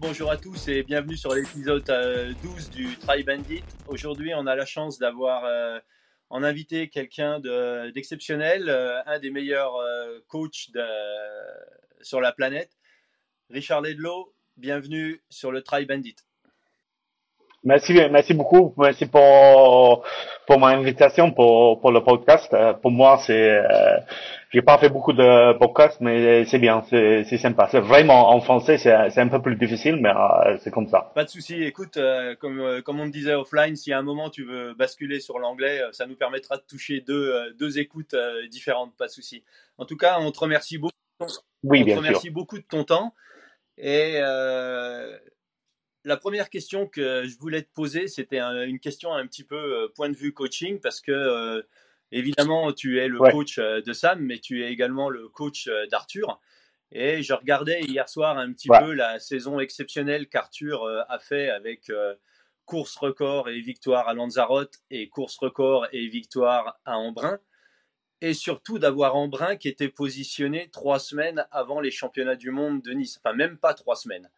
Bonjour à tous et bienvenue sur l'épisode 12 euh, du Try Bandit. Aujourd'hui, on a la chance d'avoir euh, en invité quelqu'un d'exceptionnel, euh, un des meilleurs coachs sur la planète, Richard Ledlow. Bienvenue sur le Try Bandit. Merci, merci beaucoup. Merci pour, pour mon invitation pour, pour le podcast. Euh, pour moi, c'est, euh, j'ai pas fait beaucoup de podcasts, mais c'est bien, c'est, sympa. C'est vraiment en français, c'est, un peu plus difficile, mais euh, c'est comme ça. Pas de souci. Écoute, euh, comme, comme on me disait offline, si à un moment tu veux basculer sur l'anglais, ça nous permettra de toucher deux, deux écoutes différentes. Pas de souci. En tout cas, on te remercie beaucoup. Oui, on bien te remercie beaucoup de ton temps. Et la première question que je voulais te poser, c'était une question un petit peu euh, point de vue coaching, parce que euh, évidemment, tu es le coach euh, de Sam, mais tu es également le coach d'Arthur. Et je regardais hier soir un petit peu la saison exceptionnelle qu'Arthur a fait avec course record et victoire à Lanzarote et course record et victoire à Embrun. Et surtout d'avoir Embrun qui était positionné trois semaines avant les championnats du monde de Nice. Enfin, même pas trois semaines.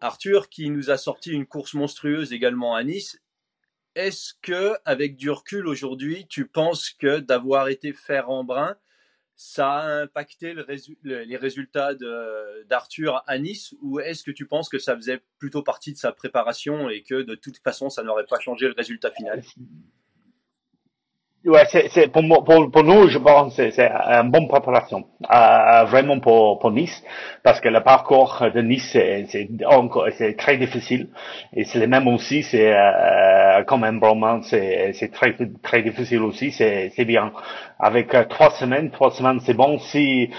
Arthur qui nous a sorti une course monstrueuse également à Nice. Est-ce que, avec du recul aujourd'hui, tu penses que d'avoir été fer en brun, ça a impacté les résultats d'Arthur à Nice? Ou est-ce que tu penses que ça faisait plutôt partie de sa préparation et que de toute façon ça n'aurait pas changé le résultat final? Ouais, c'est pour, pour, pour nous, je pense que c'est une bonne préparation, euh, vraiment pour, pour Nice, parce que le parcours de Nice c'est encore c'est très difficile et c'est le même aussi, c'est euh, comme un roman, c'est c'est très très difficile aussi, c'est c'est bien. Avec euh, trois semaines, trois semaines c'est bon. Si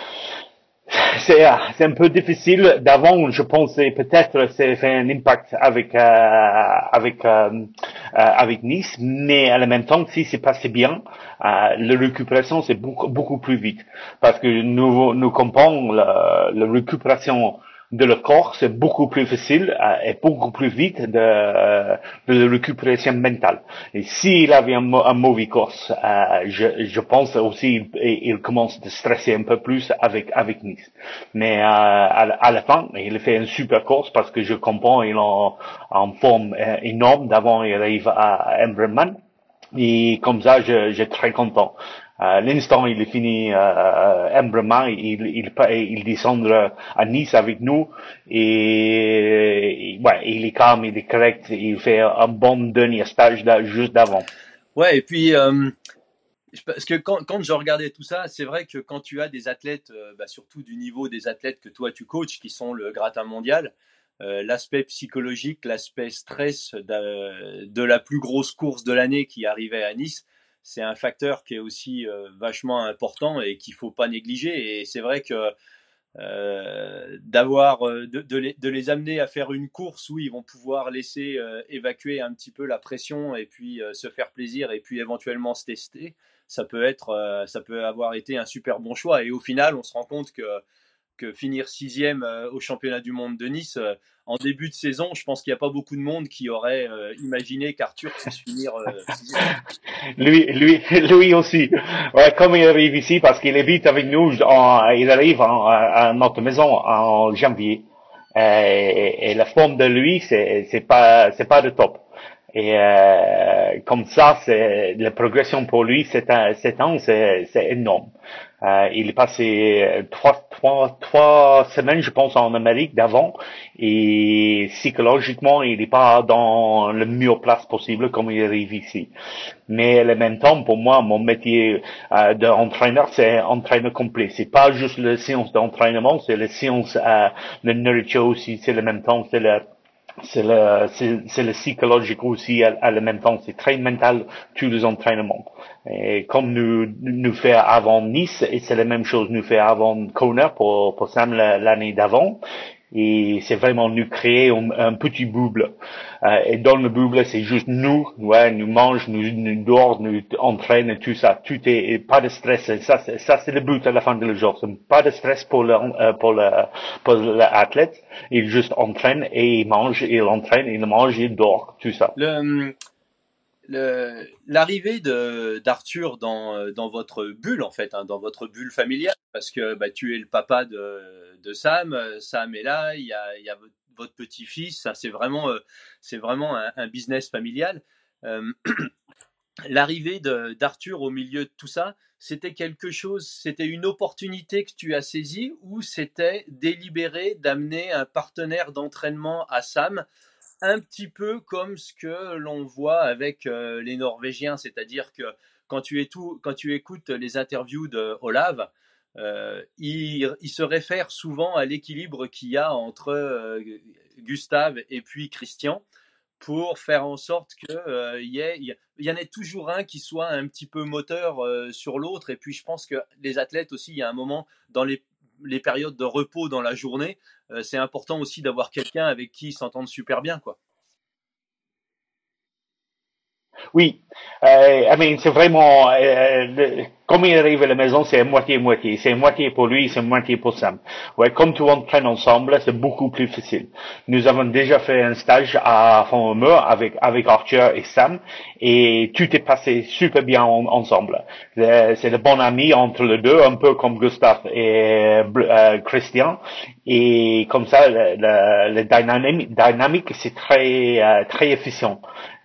c'est c'est un peu difficile d'avant je pensais peut-être c'est fait un impact avec euh, avec euh, euh, avec Nice mais la même temps si c'est passé bien euh, la récupération c'est beaucoup beaucoup plus vite. Parce que nous nous comprenons la, la récupération de le corps, c'est beaucoup plus facile euh, et beaucoup plus vite de, euh, de récupération mentale. Et s'il avait un, un mauvais corps, euh, je, je pense aussi il, il, commence à stresser un peu plus avec avec Nice. Mais euh, à, la fin, il fait un super course parce que je comprends il est en, en forme euh, énorme d'avant il arrive à Embreman. Et comme ça, je, je suis très content. Euh, l'instant il est fini euh, il, il, il descend à Nice avec nous et, ouais, il est calme, il est correct, il fait un bon dernier stage juste d'avant. Ouais, et puis euh, parce que quand, quand, je regardais tout ça, c'est vrai que quand tu as des athlètes, euh, bah, surtout du niveau des athlètes que toi tu coaches, qui sont le gratin mondial, euh, l'aspect psychologique, l'aspect stress de, la plus grosse course de l'année qui arrivait à Nice, c'est un facteur qui est aussi euh, vachement important et qu'il faut pas négliger. Et c'est vrai que euh, d'avoir euh, de, les, amener à faire une course où ils vont pouvoir laisser évacuer un petit peu la pression et puis se faire plaisir et puis éventuellement se tester, ça peut être, ça peut avoir été un super bon choix. Et au final, on se rend compte que finir sixième euh, au championnat du monde de Nice euh, en début de saison, je pense qu'il n'y a pas beaucoup de monde qui aurait euh, imaginé qu'Arthur puisse finir sixième. Lui, lui, lui aussi. Ouais, comme il arrive ici, parce qu'il habite avec nous, il arrive à notre maison en janvier. Et, la forme de lui, c'est, pas, c'est pas de top. Et comme ça, c'est la progression pour lui, c'est un, c'est énorme. Euh, il est passé trois, trois, trois semaines, je pense, en Amérique d'avant, et psychologiquement, il n'est pas dans le mieux place possible comme il arrive ici. Mais en même temps, pour moi, mon métier euh, d'entraîneur, c'est entraîneur complet. C'est pas juste la séance d'entraînement, c'est la séance euh, de nourriture aussi, c'est le même temps, c'est le c'est le, c'est, le psychologique aussi à, à le même temps. C'est très mental tous les entraînements. Et comme nous nous fait avant Nice, et c'est la même chose nous fait avant Kona pour pour Sam l'année d'avant et c'est vraiment nous créer un, petit bouble. Euh, et dans le bouble, c'est juste nous, ouais, nous mange, nous, nous dort, nous entraîne, tout ça. Tout est, pas de stress. Ça, ça c'est le but à la fin de le jour. Pas de stress pour le, euh, pour le, pour l'athlète. Il juste entraîne et il mange, il entraîne, il mange, il dort, tout ça. Le, l'arrivée d'Arthur dans, dans votre bulle, en fait, hein, dans votre bulle familiale, parce que bah, tu es le papa de, de, Sam, Sam est là, il y a, y a votre petit-fils, c'est vraiment, c'est vraiment un, business familial. l'arrivée d'Arthur au milieu de tout ça, c'était quelque chose, c'était une opportunité que tu as saisie ou c'était délibéré d'amener un partenaire d'entraînement à Sam un petit peu comme ce que l'on voit avec euh, les Norvégiens, c'est-à-dire que quand tu, quand tu, écoutes les interviews de Olav, euh, il, se réfère souvent à l'équilibre qu'il y a entre euh, Gustave et puis Christian pour faire en sorte qu'il y, y, en ait toujours un qui soit un petit peu moteur sur l'autre. Et puis je pense que les athlètes aussi, il y a un moment dans les, les périodes de repos dans la journée, c'est important aussi d'avoir quelqu'un avec qui ils s'entendent super bien. quoi. Oui, euh, I c'est vraiment, euh, comme il arrive à la maison, c'est moitié-moitié. C'est moitié pour lui, c'est moitié pour Sam. Ouais, comme tout entraîne ensemble, c'est beaucoup plus facile. Nous avons déjà fait un stage à fond avec, avec Arthur et Sam, et tout est passé super bien ensemble. C'est le bon ami entre les deux, un peu comme Gustave et euh, Christian. Et comme ça, le, le, dynamique, dynamique c'est très, euh, très efficient.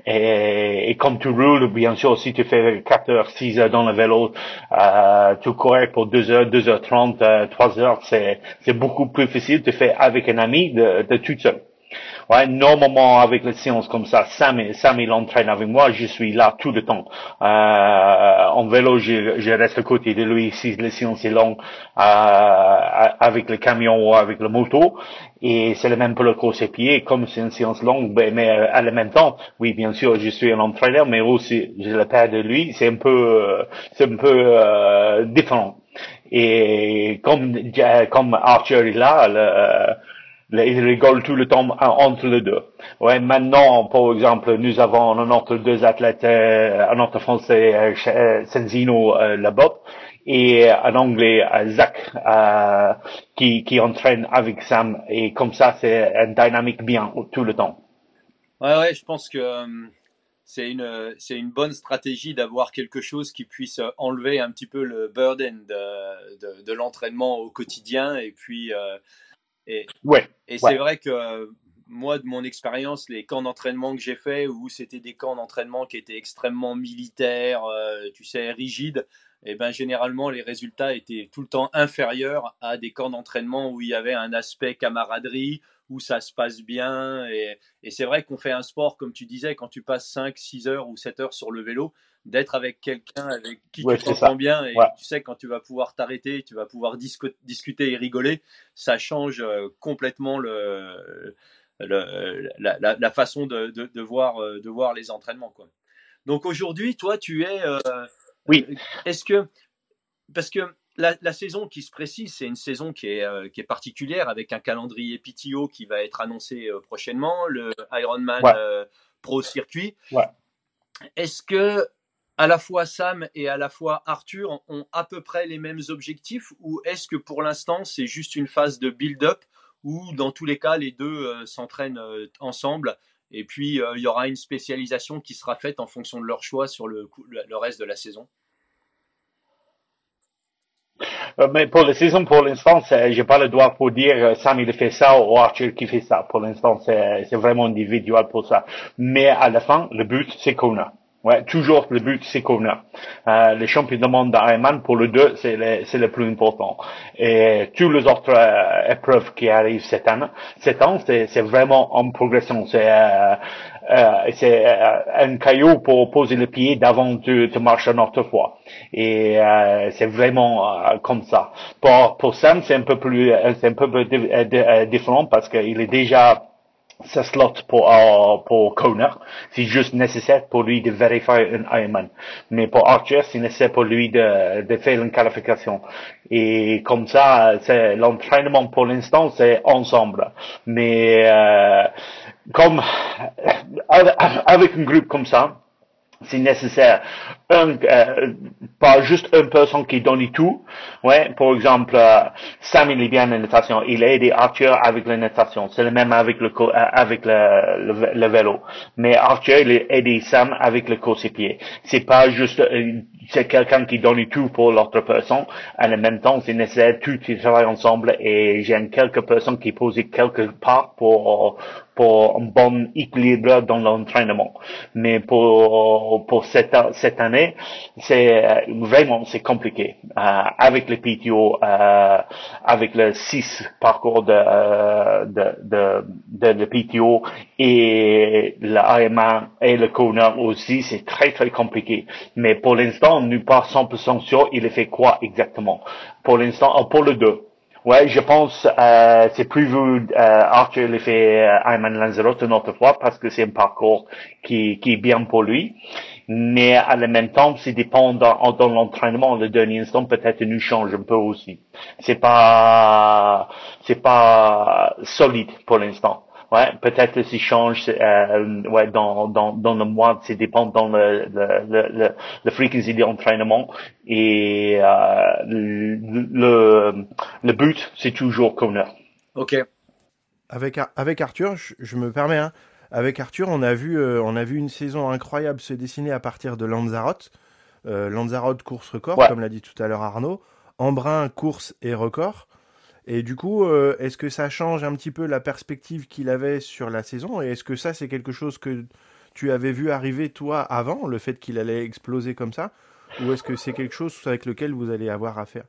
Et, et, comme tu roules, bien sûr, si tu fais 4 heures, 6 heures dans le vélo, euh, tu cours pour 2 heures, 2 heures 30, 3 heures, c'est, c'est beaucoup plus facile de faire avec un ami de, de tout seul. Ouais, normalement avec les séances comme ça, Sam, Sam il entraîne avec moi, je suis là tout le temps. Euh, en vélo, je, je, reste à côté de lui si les séances sont longues euh, avec le camion ou avec le moto. Et c'est le même pour le course à pied, comme c'est une séance longue, ben, mais euh, à le même temps, oui, bien sûr, je suis un entraîneur, mais aussi je le père de lui, c'est un peu, c'est un peu euh, différent. Et comme comme Archer est là, le, il rigole tout le temps entre les deux. Ouais, maintenant, par exemple, nous avons un autre deux athlètes, euh, un autre français, euh, euh, Senzino Labop, et un anglais, Zach, qui, qui entraîne avec Sam. Et comme ça, c'est une dynamique bien tout le temps. Ouais, ouais, je pense que c'est une, c'est une bonne stratégie d'avoir quelque chose qui puisse enlever un petit peu le burden de, de, de l'entraînement au quotidien et puis et, ouais, et c'est vrai que euh, moi, de mon expérience, les camps d'entraînement que j'ai fait, où c'était des camps d'entraînement qui étaient extrêmement militaires, euh, tu sais, rigides, et eh ben généralement les résultats étaient tout le temps inférieurs à des camps d'entraînement où il y avait un aspect camaraderie, où ça se passe bien. Et, et c'est vrai qu'on fait un sport, comme tu disais, quand tu passes 5, 6 heures ou 7 heures sur le vélo, d'être avec quelqu'un avec qui tu t'entends bien et tu sais quand tu vas pouvoir t'arrêter, tu vas pouvoir discuter et rigoler, ça change euh, complètement le, le la, la, façon de, de, de, voir, euh, de voir les entraînements. Quoi. Donc aujourd'hui, toi, tu es. Euh, oui. Est-ce que. Parce que la, la, saison qui se précise, c'est une saison qui est, qui est particulière avec un calendrier PTO qui va être annoncé prochainement, le Ironman Pro Circuit. Est-ce que à la fois Sam et à la fois Arthur ont à peu près les mêmes objectifs ou est-ce que pour l'instant c'est juste une phase de build-up où dans tous les cas les deux euh, s'entraînent euh, ensemble et puis euh, il y aura une spécialisation qui sera faite en fonction de leur choix sur le, le reste de la saison? Mais pour la saison, pour l'instant, j'ai pas le droit pour dire Sam il fait ça ou Arthur qui fait ça. Pour l'instant, c'est vraiment individuel pour ça. Mais à la fin, le but, c'est qu'on a. Ouais, toujours le but c'est a. Euh, les champions du monde d'Ironman pour le 2, c'est le, c'est le plus important. Et tous les autres euh, épreuves qui arrivent cette année, cette année, c'est, c'est vraiment en progression. C'est euh, euh c'est euh, un caillou pour poser le pied d'avant de, de marcher autre fois. Et euh, c'est vraiment comme ça. Pour pour Sam, c'est un peu plus, c'est un peu différent parce qu'il est déjà ce slot pour, euh, pour Kona. C'est juste nécessaire pour lui de vérifier un Ironman. Mais pour Archer, c'est nécessaire pour lui de, de faire une qualification. Et comme ça, c'est l'entraînement pour l'instant, c'est ensemble. Mais euh, comme avec un groupe comme ça, c'est nécessaire. Euh, pas juste une personne qui donne tout. Ouais, par exemple, euh, Sam il est bien en natation. Il a aidé Arthur avec la natation. C'est le même avec le euh, avec le, vélo. Mais Arthur il a aidé Sam avec le course pied. C'est pas juste c'est quelqu'un qui donne tout pour l'autre personne. En même temps, c'est nécessaire tout qui travaillent ensemble et j'aime quelques personnes qui posent quelque part pour pour un bon équilibre dans l'entraînement. Mais pour pour cette cette année, c'est euh, vraiment c'est compliqué euh, avec le PTO, euh, avec le 6 parcours de euh, de de, de le PTO et l'AMA et le Kona aussi, c'est très très compliqué. Mais pour l'instant, nous pas 100% sûr il fait quoi exactement? Pour l'instant, pour le 2. Ouais, je pense euh, c'est plus vu euh, Arthur le fait euh, Ayman Lanzarote une autre fois parce que c'est un parcours qui, qui est bien pour lui. Mais à la même temps, c'est dépend dans, dans l'entraînement. Le dernier instant peut-être nous change un peu aussi. C'est pas c'est pas solide pour l'instant. Ouais, peut-être s'il change euh, ouais, dans, dans, dans le mois, c'est dépend dans le, le, le, le frequency d'entraînement. Et euh, le, le but, c'est toujours Kona. Ok. Avec, avec Arthur, je, me permets, hein, avec Arthur, on a, vu, euh, on a vu une saison incroyable se dessiner à partir de Lanzarote. Euh, Lanzarote course record, comme l'a dit tout à l'heure Arnaud. Embrun course et record. Et du coup, euh, est-ce que ça change un petit peu la perspective qu'il avait sur la saison? Et est-ce que ça, c'est quelque chose que tu avais vu arriver toi avant, le fait qu'il allait exploser comme ça? Ou est-ce que c'est quelque chose avec lequel vous allez avoir affaire?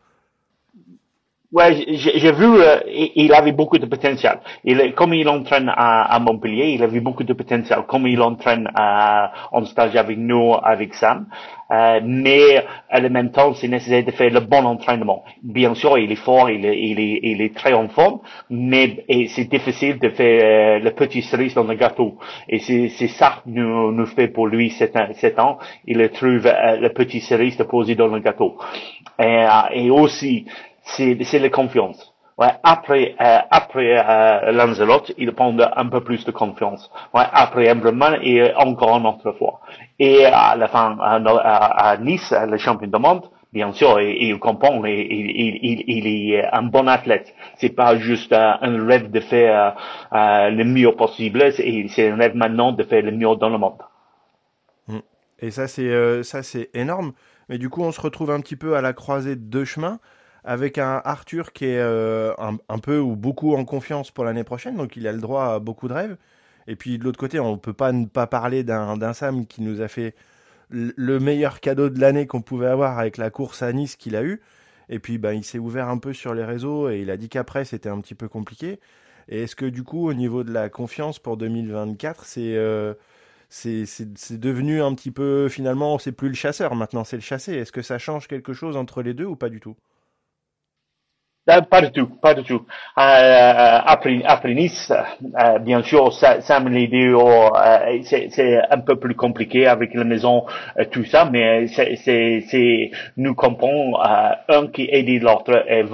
Ouais, j'ai vu, euh, il avait beaucoup de potentiel. Il, comme il entraîne à, à, Montpellier, il avait beaucoup de potentiel. Comme il entraîne à, en stage avec nous, avec Sam. Euh, mais à le même temps, c'est nécessaire de faire le bon entraînement. Bien sûr, il est fort, il est, il est, il est très en forme, mais c'est difficile de faire euh, le petit cerise dans le gâteau. Et c'est ça que nous, nous fait pour lui cet, cet an. Il trouve euh, le petit cerise de poser dans le gâteau. Et, euh, et aussi, c'est la confiance. Ouais, après euh, après euh, Lanzarote, il prend un peu plus de confiance. Ouais, après Embreman et encore une autre fois. Et à la fin, à, à Nice, le champion du monde, bien sûr, il, il comprend, il, il, il, est un bon athlète. C'est pas juste euh, un rêve de faire euh, le mieux possible, c'est un rêve maintenant de faire le mieux dans le monde. Mm. Et ça, c'est euh, ça, c'est énorme. Mais du coup, on se retrouve un petit peu à la croisée de deux chemins avec un Arthur qui est euh, un, peu ou beaucoup en confiance pour l'année prochaine, donc il a le droit à beaucoup de rêves. Et puis de l'autre côté, on ne peut pas ne pas parler d'un Sam qui nous a fait le meilleur cadeau de l'année qu'on pouvait avoir avec la course à Nice qu'il a eu. Et puis ben, il s'est ouvert un peu sur les réseaux et il a dit qu'après c'était un petit peu compliqué. Et est-ce que du coup, au niveau de la confiance pour 2024, euh, c'est c'est devenu un petit peu finalement, c'est plus le chasseur maintenant, c'est le chassé. Est-ce que ça change quelque chose entre les deux ou pas du tout? Pas du tout, pas du tout. Euh, après, après Nice, euh, bien sûr, ça, ça me euh, c'est un peu plus compliqué avec la maison, euh, tout ça, mais c'est, nous comprenons un qui aide l'autre et,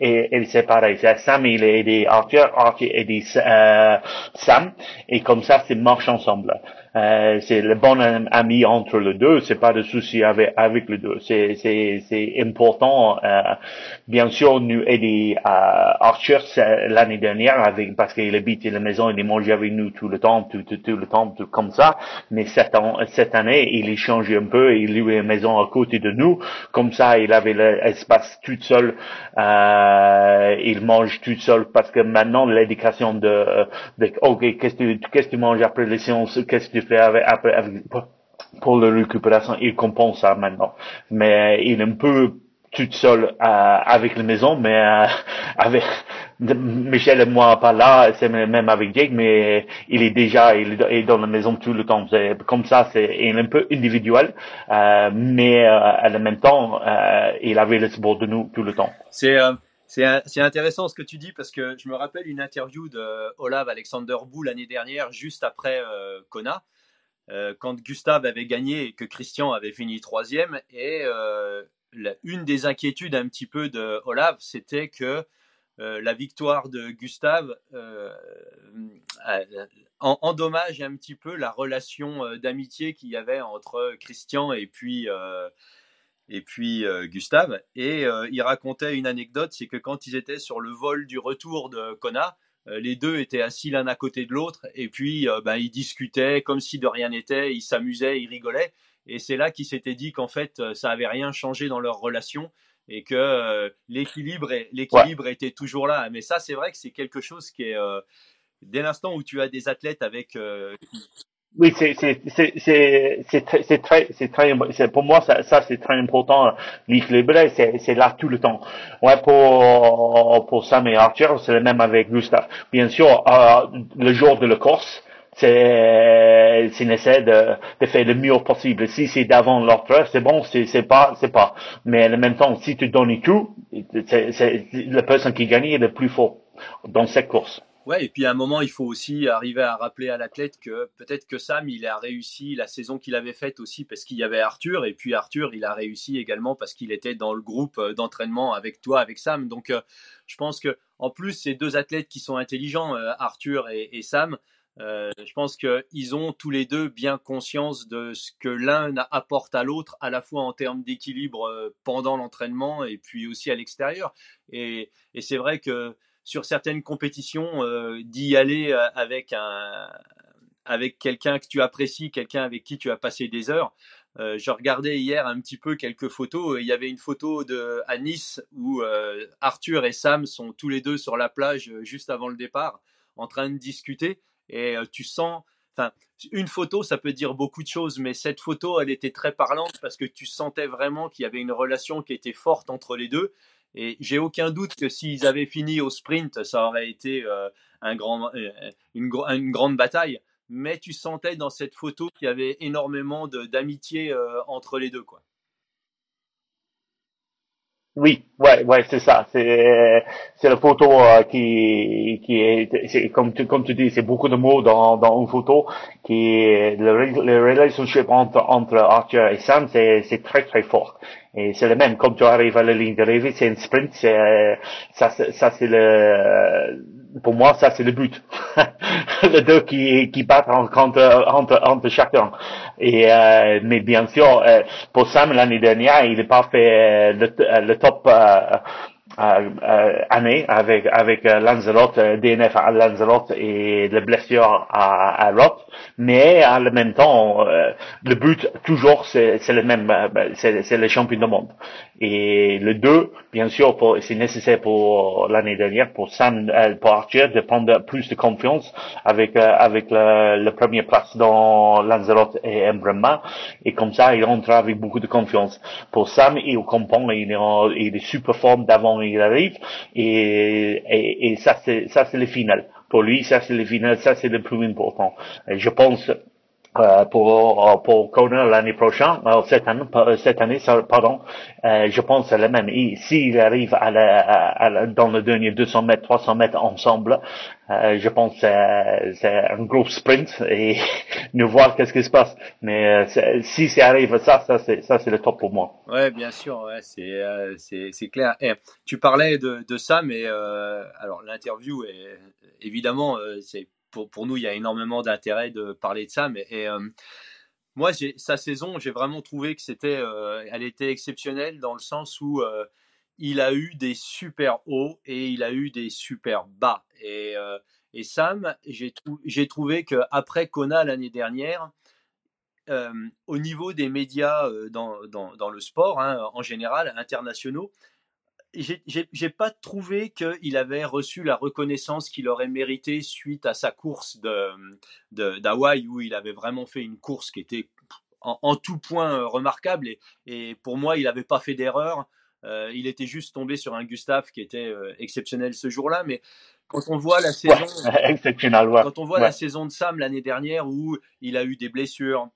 et, et, c'est pareil. Sam, il a aidé Arthur, Arthur a aidé Sam, et comme ça, c'est marche ensemble. Euh, c'est le bon ami entre les deux, c'est pas de souci avec avec les deux. C'est c'est c'est important. Euh, bien sûr, nous aider à Archer l'année dernière avec parce qu'il habite la maison, il est mangé avec nous tout le temps, tout tout, tout le temps, tout comme ça. Mais cette, cette année, il est changé un peu, il lui a une maison à côté de nous, comme ça, il avait l'espace tout seul. Euh, il mange tout seul parce que maintenant l'éducation de, de ok qu'est-ce que tu qu'est-ce que tu manges après les séances, qu'est-ce que pour la récupération, il compense ça maintenant. Mais il est un peu tout seul euh, avec la maison, mais euh, avec Michel et moi pas là, c'est même avec Jake, mais il est déjà il est dans la maison tout le temps. Comme ça, c'est un peu individuel, euh, mais le même temps, il avait le support de nous tout le temps. C'est c'est intéressant ce que tu dis parce que je me rappelle une interview de Olav Alexander Bou l'année dernière, juste après Kona, euh, quand Gustave avait gagné et que Christian avait fini troisième. Et euh, une des inquiétudes un petit peu de Olaf, c'était que la victoire de Gustave endommage un petit peu la relation d'amitié qu'il y avait entre Christian et puis et puis Gustave. Et il racontait une anecdote, c'est que quand ils étaient sur le vol du retour de Kona, les deux étaient assis l'un à côté de l'autre, et puis ben, ils discutaient comme si de rien n'était, ils s'amusaient, ils rigolaient. Et c'est là qu'ils s'étaient dit qu'en fait, ça avait rien changé dans leur relation et que l'équilibre l'équilibre était toujours là. Mais ça, c'est vrai que c'est quelque chose qui est dès l'instant où tu as des athlètes avec oui, c'est très c'est très pour moi ça, ça c'est très important l'équilibre c'est c'est là tout le temps. Ouais pour pour Sam et Archer c'est le même avec Gustave. Bien sûr euh, le jour de la course c'est c'est nécessaire de de faire le mieux possible. Si c'est d'avant l'autre c'est bon c'est c'est pas c'est pas. Mais en même temps si tu donnes tout c'est c'est la personne qui gagne est le plus fort dans cette course. Ouais, et puis à un moment, il faut aussi arriver à rappeler à l'athlète que peut-être que Sam, il a réussi la saison qu'il avait faite aussi parce qu'il y avait Arthur, et puis Arthur, il a réussi également parce qu'il était dans le groupe euh, d'entraînement avec toi, avec Sam. Donc, euh, je pense que en plus, ces deux athlètes qui sont intelligents, euh, Arthur et, Sam, je pense qu'ils ont tous les deux bien conscience de ce que l'un apporte à l'autre, à la fois en termes d'équilibre pendant l'entraînement et puis aussi à l'extérieur. et c'est vrai que sur certaines compétitions euh, d'y aller euh, avec un avec quelqu'un que tu apprécies, quelqu'un avec qui tu as passé des heures. Euh, je regardais hier un petit peu quelques photos. Il y avait une photo de à Nice où Arthur et Sam sont tous les deux sur la plage juste avant le départ, en train de discuter. Et tu sens, enfin, une photo, ça peut dire beaucoup de choses, mais cette photo, elle était très parlante parce que tu sentais vraiment qu'il y avait une relation qui était forte entre les deux. Et j'ai aucun doute que s'ils avaient fini au sprint, ça aurait été euh, un grand, euh, une, une, grande bataille. Mais tu sentais dans cette photo qu'il y avait énormément d'amitié euh, entre les deux. Quoi. Oui, ouais, ouais, c'est ça. C'est la photo qui qui est, comme tu dis, c'est beaucoup de mots dans une photo qui le, le relationship entre entre Arthur et Sam, c'est très très fort. Et c'est le même, comme tu arrives à la ligne d'arrivée, c'est un sprint, c'est, euh, ça, ça c'est le, pour moi, ça c'est le but. les deux qui, qui battent entre, entre, entre chacun. Et, euh, mais bien sûr, euh, pour Sam l'année dernière, il n'a pas fait le, le top, euh, année avec avec euh, Lanzarote, euh, DNF à Lanzarote et les blessures à, à Roth, mais en même temps, le but toujours c'est le même, ben, c'est le champion du monde. Et le deux, bien sûr, c'est nécessaire pour l'année dernière pour Sam, pour Arthur de prendre plus de confiance avec avec le, le premier place dans Lanzarote et Embrema, et comme ça il rentre avec beaucoup de confiance. Pour Sam, il comprend, il est, il est super forme d'avant il arrive et, et, et ça c'est ça c'est le final pour lui ça c'est le final ça c'est le plus important. Je pense euh, pour euh, pour Kona l'année prochaine, euh, cette année, cette année, pardon, je pense c'est le même. S'il arrive à, la, à dans le dernier 200 mètres, 300 mètres ensemble, je pense que c'est un gros sprint et nous voir qu'est-ce qui se passe. Mais si ça arrive ça, ça c'est ça c'est le top pour moi. Ouais, bien sûr, ouais, c'est c'est clair. Et, tu parlais de de ça, mais alors l'interview est évidemment c'est pour, nous, il y a énormément d'intérêt de parler de ça. Mais euh, moi, sa saison, j'ai vraiment trouvé que c'était, euh, elle était exceptionnelle dans le sens où euh, il a eu des super hauts et il a eu des super bas. Et, et Sam, j'ai trouvé qu'après Kona l'année dernière, au niveau des médias dans, dans, dans le sport, hein, en général, internationaux, j'ai pas trouvé qu'il avait reçu la reconnaissance qu'il aurait mérité suite à sa course de d'Hawaï où il avait vraiment fait une course qui était en, tout point euh, remarquable. Et, et, pour moi il n'avait pas fait d'erreur. Euh, il était juste tombé sur un Gustave qui était euh, exceptionnel ce jour-là, mais quand on voit la saison, quand on voit la saison de Sam l'année dernière où il a eu des blessures,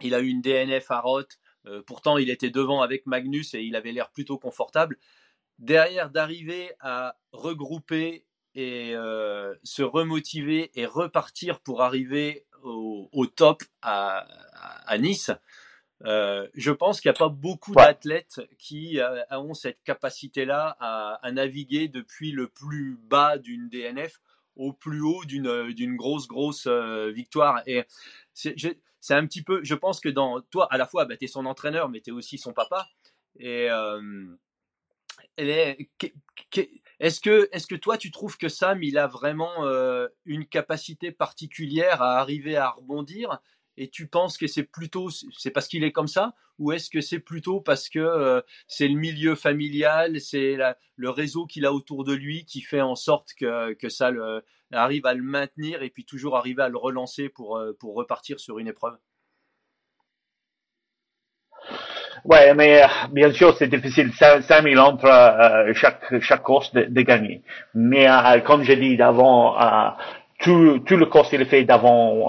il a eu une DNF à Roth, pourtant il était devant avec Magnus et il avait l'air plutôt confortable derrière d'arriver à regrouper et euh, se remotiver et repartir pour arriver au, top à, Nice, Euh, je pense qu'il n'y a pas beaucoup d'athlètes qui euh, ont cette capacité-là à, naviguer depuis le plus bas d'une DNF au plus haut d'une grosse, grosse victoire. Et c'est un petit peu, je pense que dans toi, à la fois, bah, tu es son entraîneur, mais tu es aussi son papa. Et est-ce que, est que toi, tu trouves que Sam, il a vraiment une capacité particulière à arriver à rebondir et tu penses que c'est plutôt c'est parce qu'il est comme ça ou est-ce que c'est plutôt parce que c'est le milieu familial, c'est le réseau qu'il a autour de lui qui fait en sorte que, que ça arrive à le maintenir et puis toujours arriver à le relancer pour, pour repartir sur une épreuve? Ouais, mais euh, bien sûr, c'est difficile. 5000 entre euh, chaque chaque course de, de gagner. Mais euh, comme je dis d'avant, euh, tout, tout le course il est fait d'avant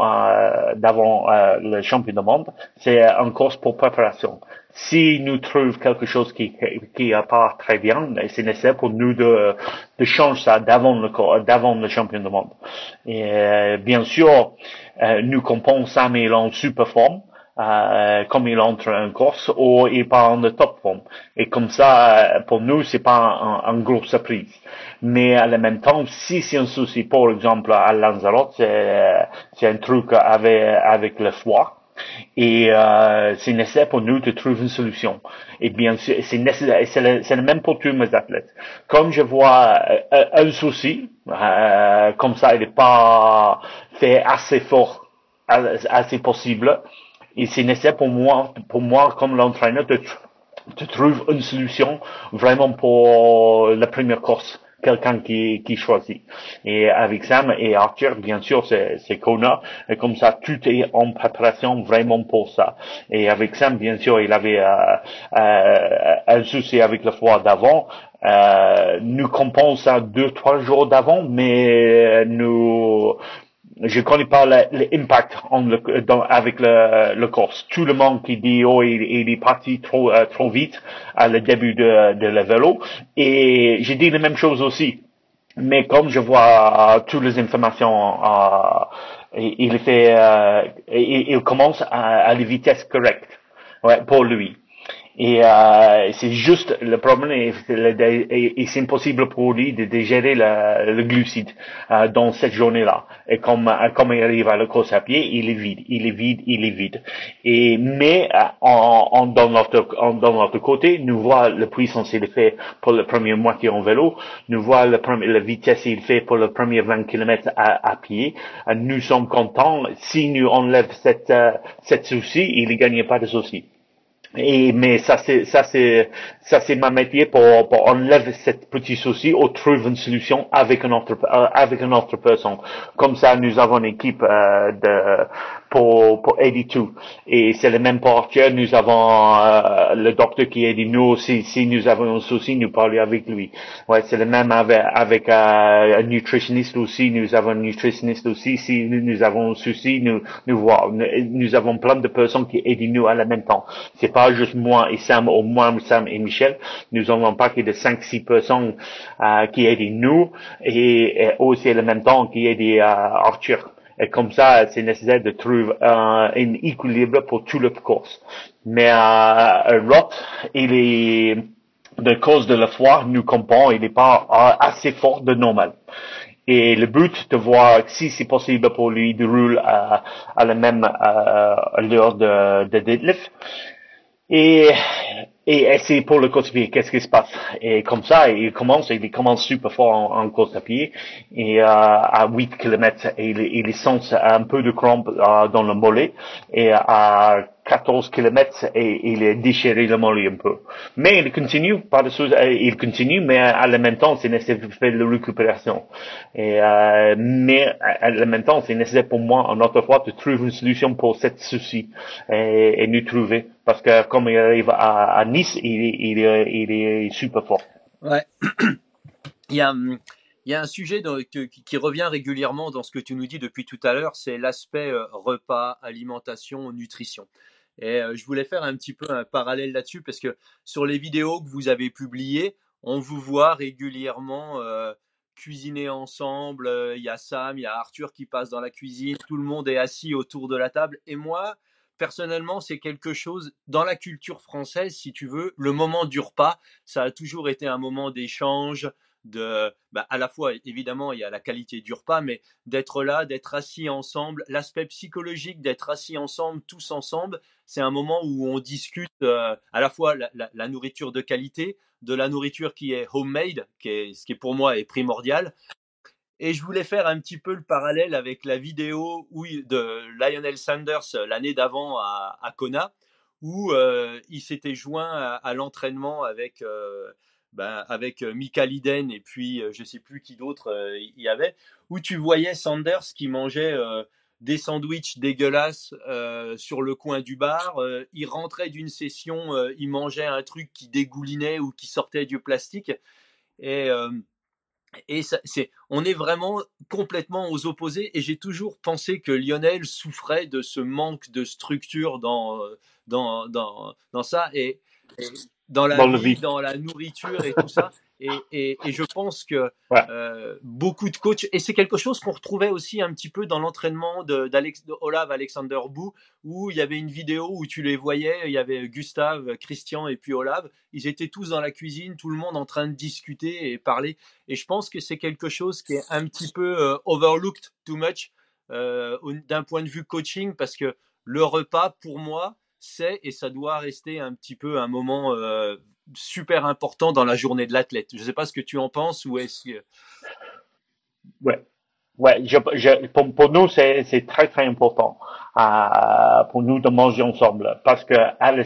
d'avant le champion du monde. C'est un course pour préparation. Si nous trouvons quelque chose qui qui pas très bien, c'est nécessaire pour nous de de changer ça d'avant le d'avant le champion du monde. Et bien sûr, nous compensons 5000 en super forme euh, comme il entre en course ou il part en top form. Et comme ça, euh, pour nous, c'est pas un, un gros surprise. Mais en même temps, si c'est un souci, par exemple, à Lanzarote, c'est un truc avec, avec le foie. Et euh, c'est nécessaire pour nous de trouver une solution. Et bien sûr, c'est nécessaire, c'est le, même pour tous mes athlètes. Comme je vois euh, un souci, euh, comme ça, il n'est pas fait assez fort, assez possible, et c'est nécessaire pour moi, pour moi comme l'entraîneur, de, de trouver une solution vraiment pour la première course quelqu'un qui, qui choisit. Et avec Sam et Arthur, bien sûr, c'est Kona. Et comme ça, tout est en préparation vraiment pour ça. Et avec Sam, bien sûr, il avait euh, euh, un souci avec le froid d'avant. Euh, nous compensons deux, trois jours d'avant, mais nous je connais pas l'impact avec le, le course. Tout le monde qui dit oh il, est parti trop euh, trop vite à le début de, de le vélo et j'ai dit la même chose aussi. Mais comme je vois toutes les informations, euh, il fait, euh, il, il, commence à, à la vitesse correcte ouais, pour lui. Et euh, c'est juste le problème et, c'est impossible pour lui de, gérer le, glucide euh, dans cette journée-là. Et comme comme il arrive à la course à pied, il est vide, il est vide, il est vide. Et mais euh, en, en dans notre en, dans notre côté, nous voit la puissance il fait pour le premier moitié en vélo, nous voit le premier, la vitesse il fait pour le premier 20 km à, pied. Euh, nous sommes contents. Si nous enlève cette cette souci, il ne gagne pas de souci. Et, mais ça c'est ça c'est ça c'est ma métier pour, pour enlever cette petit souci ou trouver une solution avec un autre euh, avec une autre personne. Comme ça nous avons une équipe euh, de pour pour aider tout. Et c'est le même porteur. Nous avons euh, le docteur qui aide nous. Si si nous avons un souci, nous parlons avec lui. Ouais, c'est le même avec avec un nutritionniste aussi. Nous avons un nutritionniste aussi. Si nous, nous avons un souci, nous nous voit. Nous, avons plein de personnes qui aident nous à la même temps. C'est pas juste moi et Sam ou moi, Sam et Michel. Nous avons un paquet de 5-6 personnes euh, qui aident nous et, aussi en même temps qui aident euh, Arthur. Et comme ça, c'est nécessaire de trouver un, équilibre pour tout le course. Mais euh, Roth, il est, de cause de la foi, nous comprenons, il n'est pas euh, assez fort de normal. Et le but de voir si c'est possible pour lui de rouler à, à la même euh, l'heure de, de deadlift. Et, et c'est pour le course à pied, qu'est-ce qui se passe? Et comme ça, il commence, il commence super fort en, en course à pied, et euh, à 8 km, il, il sent un peu de crampe euh, dans le mollet, et à 14 kilomètres et il est déchiré le mollet un peu. Mais il continue, par dessus, euh, il continue, mais à la même temps, c'est nécessaire de faire la récupération. Euh, mais à la même temps, c'est nécessaire pour moi, en autre fois, de trouver une solution pour cette souci et, nous trouver. Parce que comme il arrive à, Nice, il, il, il, est super fort. Ouais. il y a, il y a un sujet qui revient régulièrement dans ce que tu nous dis depuis tout à l'heure, c'est l'aspect euh, repas, alimentation, nutrition. Et euh, je voulais faire un petit peu un parallèle là-dessus parce que sur les vidéos que vous avez publiées, on vous voit régulièrement euh, cuisiner ensemble. Il y a Sam, il y a Arthur qui passe dans la cuisine, tout le monde est assis autour de la table. Et moi, personnellement, c'est quelque chose dans la culture française, si tu veux, le moment du repas, ça a toujours été un moment d'échange, de, bah, à la fois, évidemment, il y a la qualité du repas, mais d'être là, d'être assis ensemble, l'aspect psychologique d'être assis ensemble, tous ensemble, c'est un moment où on discute euh, à la fois la, nourriture de qualité, de la nourriture qui est homemade, qui est, ce qui pour moi est primordial. Et je voulais faire un petit peu le parallèle avec la vidéo de Lionel Sanders euh, l'année d'avant à, à, Kona, où euh, il s'était joint à, l'entraînement avec ben, avec euh, Mika Liden et puis euh, je sais plus qui d'autre euh, il y avait, où tu voyais Sanders qui mangeait des sandwichs dégueulasses sur le coin du bar. il rentrait d'une session, il mangeait un truc qui dégoulinait ou qui sortait du plastique. Et, et c'est, on est vraiment complètement aux opposés. Et j'ai toujours pensé que Lionel souffrait de ce manque de structure dans, dans, dans, dans ça. Et, dans la vie, dans la nourriture et tout ça. Et, et, et, je pense que euh, beaucoup de coachs, et c'est quelque chose qu'on retrouvait aussi un petit peu dans l'entraînement d'Alex, de, Olaf Alexander Bou, où il y avait une vidéo où tu les voyais, il y avait Gustave, Christian et puis Olaf, ils étaient tous dans la cuisine, tout le monde en train de discuter et parler. Et je pense que c'est quelque chose qui est un petit peu euh, overlooked too much euh, d'un point de vue coaching, parce que le repas, pour moi, c'est et ça doit rester un petit peu un moment euh, super important dans la journée de l'athlète. Je ne sais pas ce que tu en penses ou est-ce que... Ouais, ouais. Je, pour, pour, nous, c'est très très important euh, pour nous de manger ensemble parce que à la,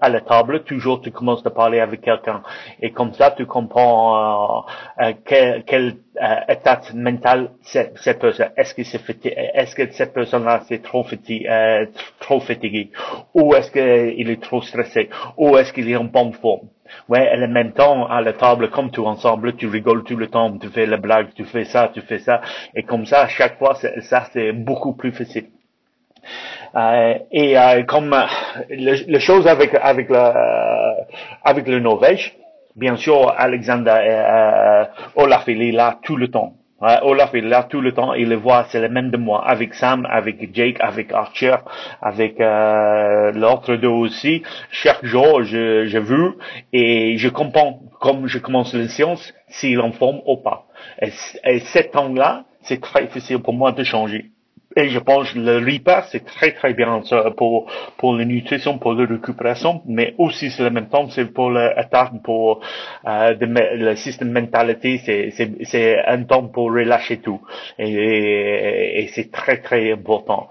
à la, table, toujours tu commences à parler avec quelqu'un et comme ça tu comprends euh, euh quel, quel euh, état mental cette, cette personne. Est-ce que c'est est-ce que cette personne-là c'est trop fatigué, euh, trop fatigué, ou est-ce qu'il est trop stressé, ou est-ce qu'il est en bonne forme? Ouais, et en même temps, à la table, comme tout ensemble, tu rigoles tout le temps, tu fais la blague, tu fais ça, tu fais ça, et comme ça, à chaque fois, ça, c'est beaucoup plus facile. Euh, et euh, comme euh, le, chose avec avec le avec le Norvège, bien sûr, Alexander Olaf il est là tout le temps. Olaf est là tout le temps, il le voit, c'est le même de moi, avec Sam, avec Jake, avec Archer, avec l'autre deux aussi. Chaque jour, je, je veux et je comprends, comme je commence la science, s'il en forme ou pas. Et, et cet temps-là, c'est très difficile pour moi de changer. Et je pense que le repas, c'est très très bien pour, pour la nutrition, pour la récupération, mais aussi c'est le même temps, c'est pour l'attaque, pour euh, le système mentalité, c'est, c'est, c'est un temps pour relâcher tout. Et, et c'est très très important.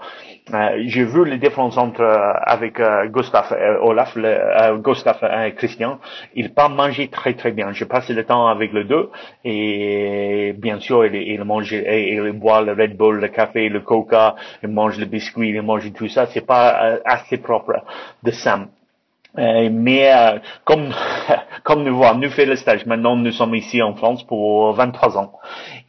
Euh, j'ai vu les différences entre euh, avec euh, Gustave euh, Olaf, le, euh, Gustave Christian. Ils pas mangé très très bien. J'ai passé le temps avec les deux et bien sûr il, il mange, il, boit le Red Bull, le café, le Coca, il mange le biscuit, il mange tout ça. C'est pas assez propre de Sam. Euh, mais euh, comme comme nous voyons, nous fait le stage. Maintenant, nous sommes ici en France pour 23 ans.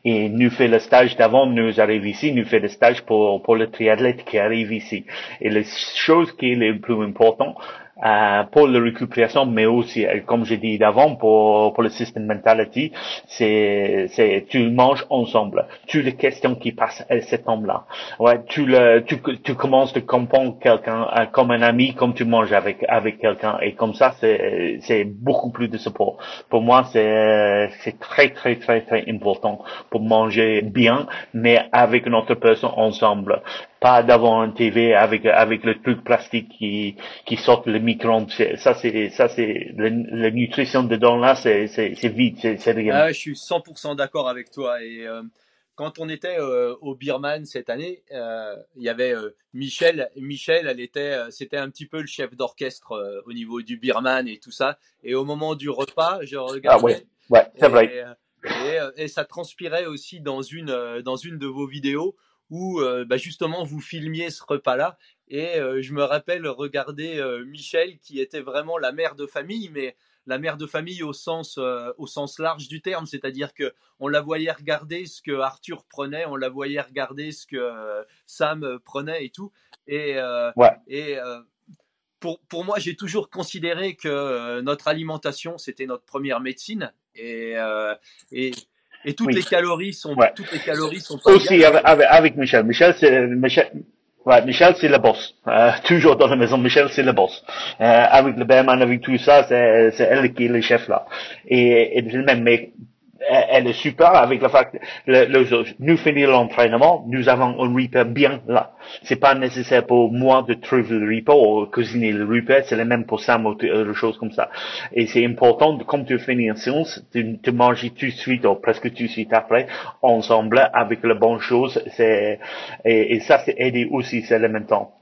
Et nous fait le stage d'avant, nous arrivons ici, nous fait le stage pour, pour le triathlète qui arrive ici. Et les choses qui est le plus important, euh, pour la récupération, mais aussi, euh, comme j'ai dit d'avant, pour, pour le système mentality, c'est, c'est, tu manges ensemble. Tu les questions qui passent à cet homme-là. Ouais, tu le, tu, tu commences de comprendre quelqu'un euh, comme un ami, comme tu manges avec, avec quelqu'un. Et comme ça, c'est, c'est beaucoup plus de support. Pour moi, c'est, c'est très, très, très, très important pour manger bien, mais avec une autre personne ensemble pas d'avoir un TV avec avec le truc plastique qui qui sort le micro-ondes. Ça c'est ça c'est la nutrition dedans là c'est c'est vide, c'est rien. Ah, je suis 100% d'accord avec toi et euh, quand on était euh, au Birman cette année, euh, il y avait Michel. Michel, elle était, c'était un petit peu le chef d'orchestre au niveau du Birman et tout ça. Et au moment du repas, je regardais. Ah ouais, ouais, c'est vrai. Et, et, ça transpirait aussi dans une dans une de vos vidéos où euh, bah, justement vous filmiez ce repas-là. Et euh, je me rappelle regarder euh, Michel qui était vraiment la mère de famille, mais la mère de famille au sens, au sens large du terme, c'est-à-dire que on la voyait regarder ce que Arthur prenait, on la voyait regarder ce que Sam prenait et tout. Et, et pour, pour moi, j'ai toujours considéré que notre alimentation, c'était notre première médecine. Et, et et toutes les calories sont, toutes les calories sont aussi avec, avec, Michel. Michel, c'est Michel. Ouais, Michel, c'est le boss. Euh, toujours dans la maison, Michel, c'est le boss. Euh, avec le Berman, avec tout ça, c'est, c'est elle qui est le chef là. Et, et même, mais elle est super avec le fait que nous finir l'entraînement, nous avons un repas bien là. C'est pas nécessaire pour moi de trouver le repas ou cuisiner le repas, c'est le même pour ça ou autre chose comme ça. Et c'est important, comme tu finis une séance, de, de manger tout de suite ou presque tout de suite après, ensemble, avec les bonnes choses, c'est, et, et ça c'est aider aussi, c'est le même temps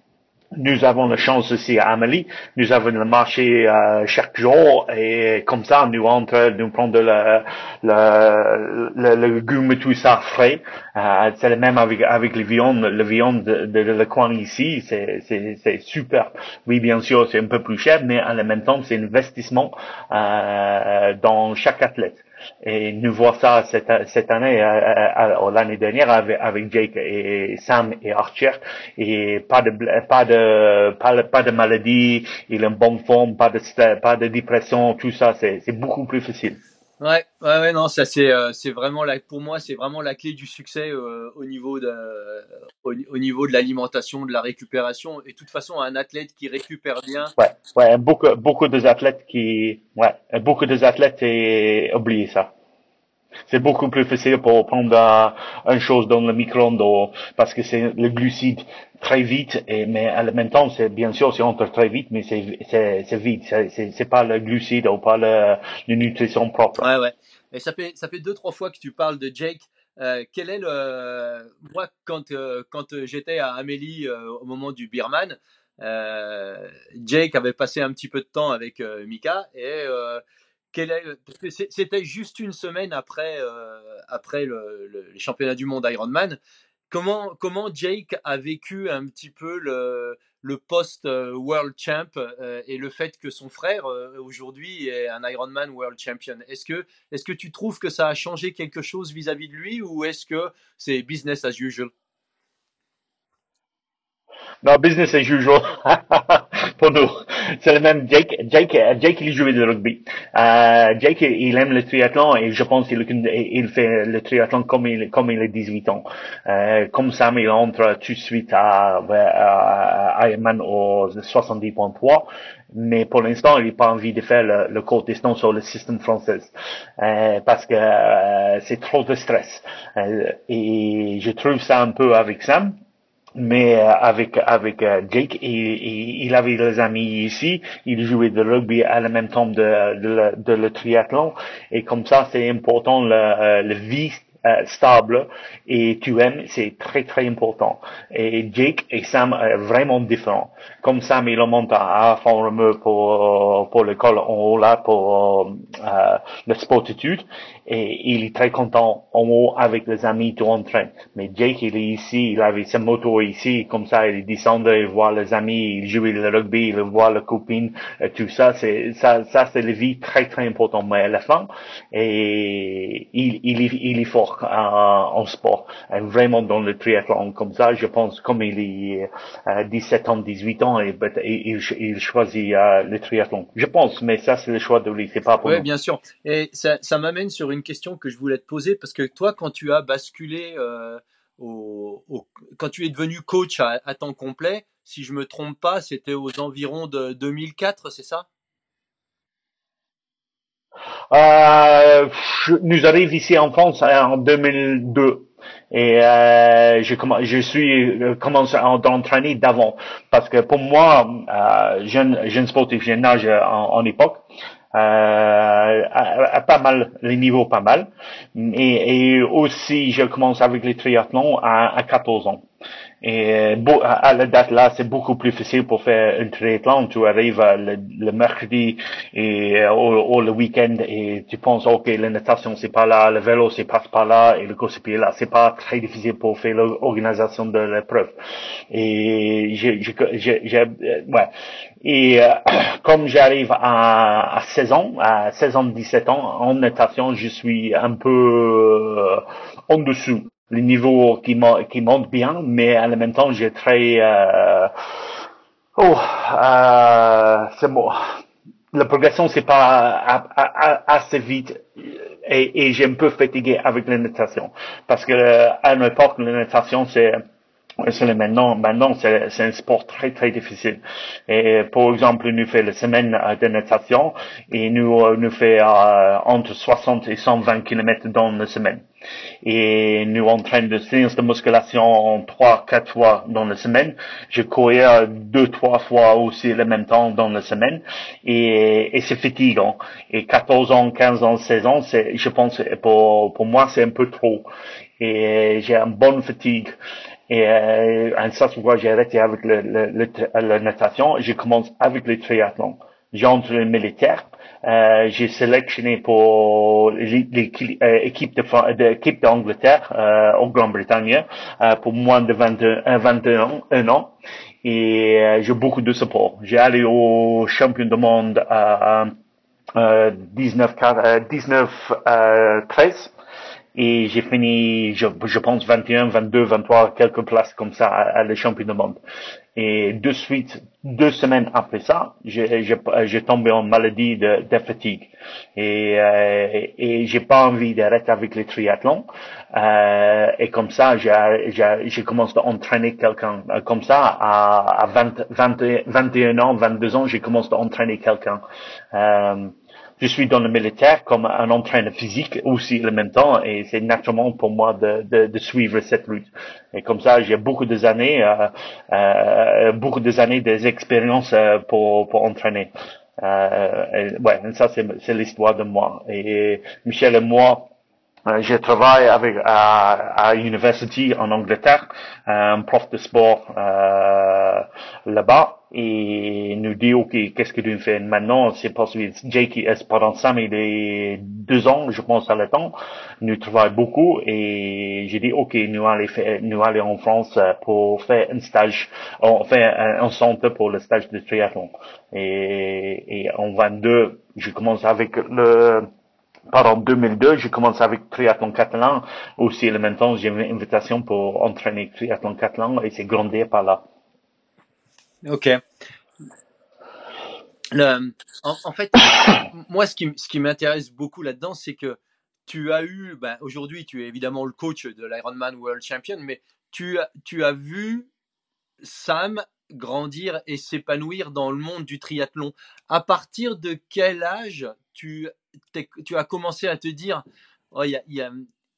nous avons la chance aussi à Amélie, nous avons le marché euh, chaque jour et comme ça nous entre, nous prenons le, le, le, le légume tout ça frais. Euh, c'est le même avec avec les viandes, le viande de, de, le coin ici, c'est c'est c'est super. Oui bien sûr c'est un peu plus cher, mais en même temps c'est un investissement euh, dans chaque athlète. Et nous voyons ça cette, cette année, euh, euh, euh, l'année dernière avec, avec, Jake et Sam et Archer. Et pas de, pas de, pas, pas de maladie, il est en bonne forme, pas de, pas de dépression, tout ça, c'est beaucoup plus facile. Ouais, ouais, ouais, non, ça c'est euh, c'est vraiment la, pour moi c'est vraiment la clé du succès euh, au niveau de au, niveau de l'alimentation, de la récupération et de toute façon un athlète qui récupère bien. Ouais, ouais, beaucoup beaucoup des athlètes qui ouais, beaucoup des athlètes oublient ça c'est beaucoup plus facile pour prendre une chose dans le micro-ondes parce que c'est le glucide très vite et mais en même temps c'est bien sûr c'est entre très vite mais c'est c'est vite. C'est pas le glucide ou pas le, le nutrition propre. Ouais ouais. Et ça fait ça fait deux trois fois que tu parles de Jake. Euh, quel est le moi quand euh, quand j'étais à Amélie euh, au moment du Birman Jake avait passé un petit peu de temps avec Mika et c'était juste une semaine après, euh, après le, les championnats du monde Ironman. Comment, comment Jake a vécu un petit peu le, le post-World Champ euh, et le fait que son frère aujourd'hui est un Ironman World Champion? Est-ce que, est que tu trouves que ça a changé quelque chose vis-à-vis -vis de lui ou est-ce que c'est business as usual? Non, business as usual pour nous. C'est le même Jake. Jake, Jake, il jouait de rugby. Euh, Jake, il aime le triathlon et je pense qu'il il fait le triathlon comme il, comme il a 18 ans. Euh, comme ça, il entre tout de suite à, à, Ironman au 70.3 mais pour l'instant, il n'a pas envie de faire le, le court distance sur le système français euh, parce que euh, c'est trop de stress. Euh, et je trouve ça un peu avec Sam mais euh, avec avec euh, Jake, il, il, avait des amis ici, il jouait de rugby à la même temps de, de, de le triathlon, et comme ça c'est important le, euh, le vie stable. Et tu aimes, c'est très très important. Et Jake et Sam vraiment différents. Comme Sam, il monte à fond pour pour l'école. En haut là pour euh, le sportitude et il est très content en haut avec les amis tout en train. Mais Jake, il est ici, il avait sa moto ici, comme ça, il descend, il voit les amis, il joue le rugby, il voit la copine, tout ça, c'est ça, ça c'est la vie très très important. Mais à la fin, et il il est, il est fort en sport, vraiment dans le triathlon comme ça. Je pense comme il est 17 euh, ans, 18 ans, et, il, il choisit euh, le triathlon. Je pense, mais ça c'est le choix de lui, c'est pas pour Oui, bien sûr. Et ça, ça m'amène sur une question que je voulais te poser parce que toi, quand tu as basculé, euh, au, quand tu es devenu coach à, temps complet, si je me trompe pas, c'était aux environs de 2004, c'est ça? Euh, Nous arrivons ici en France en 2002 et euh, je, je suis commencé à entraîner d'avant. Parce que pour moi euh, jeune jeune sportif jeune nage en, en époque euh, à, pas mal, les niveaux pas mal. Et, et aussi, je commence avec les triathlons à, à 14 ans. Et à la date là, c'est beaucoup plus facile pour faire un triathlon. Tu arrives le, le mercredi et ou, le week-end et tu penses ok, la natation c'est pas là, le vélo c'est pas pas là et le course pied là. C'est pas très difficile pour faire l'organisation de l'épreuve. Et j'ai, ouais. Et euh, comme j'arrive à, à 16 ans, à 16 ans, 17 ans en natation, je suis un peu euh, en dessous le niveau qui, qui monte bien, mais en même temps, j'ai très... Euh, oh, euh, c'est bon. La progression, c'est pas assez vite et, j'ai un peu fatigué avec la natation. Parce que à une époque, la natation, c'est maintenant, maintenant c'est un sport très très difficile. Et par exemple, nous fait la semaine de natation et nous nous fait euh, entre 60 et 120 km dans la semaine. Et nous entraînons de séances de musculation trois, quatre fois dans la semaine. Je courais deux, trois fois aussi le même temps dans la semaine. Et, et c'est fatigant. Et 14 ans, 15 ans, 16 ans, c'est, je pense, pour, pour moi, c'est un peu trop. Et j'ai une bonne fatigue. Et euh, un certain j'ai arrêté avec le, le, la natation. Je commence avec le triathlon. J'entre le militaire. Euh, j'ai sélectionné pour l'équipe euh, de d'Angleterre euh, au Grande-Bretagne euh, pour moins de 21, 21 ans. Et euh, j'ai beaucoup de support. J'ai allé au champion du monde à 19, 19 13 et j'ai fini, je, je, pense, 21, 22, 23, quelques places comme ça à, à le championnat du monde. Et de suite, deux semaines après ça, j'ai tombé en maladie de, de fatigue. Et, euh, et j'ai pas envie d'arrêter avec les triathlons. Euh, et comme ça, j'ai commencé à entraîner quelqu'un. Comme ça, à, à 20, 20, 21 ans, 22 ans, j'ai commencé à entraîner quelqu'un. Euh, je suis dans le militaire comme un entraîneur physique aussi en même temps et c'est naturellement pour moi de, de, de, suivre cette route. Et comme ça, j'ai beaucoup des années, euh, euh, beaucoup des années des expériences euh, pour, pour entraîner. Euh, ouais, ça c'est l'histoire de moi. Et Michel et moi, je travaille avec à, à l'université en Angleterre, un prof de sport euh, là-bas, et nous dit ok qu'est-ce que tu fais maintenant? C'est possible Jake pendant ça mais il est deux ans je pense à le temps nous travaillons beaucoup. Et j'ai dit ok nous allons faire nous allons en France pour faire un stage on fait un, centre pour le stage de triathlon. Et, et en 22 je commence avec le pardon, 2002, j'ai commencé avec triathlon catalan. Aussi, le même temps, j'ai une invitation pour entraîner triathlon catalan et c'est grandi par là. Ok. en, fait, moi, ce qui, ce qui m'intéresse beaucoup là-dedans, c'est que tu as eu, ben, aujourd'hui, tu es évidemment le coach de l'Ironman World Champion, mais tu, tu as vu Sam grandir et s'épanouir dans le monde du triathlon. À partir de quel âge tu, tu as commencé à te dire, oh, y a, y a,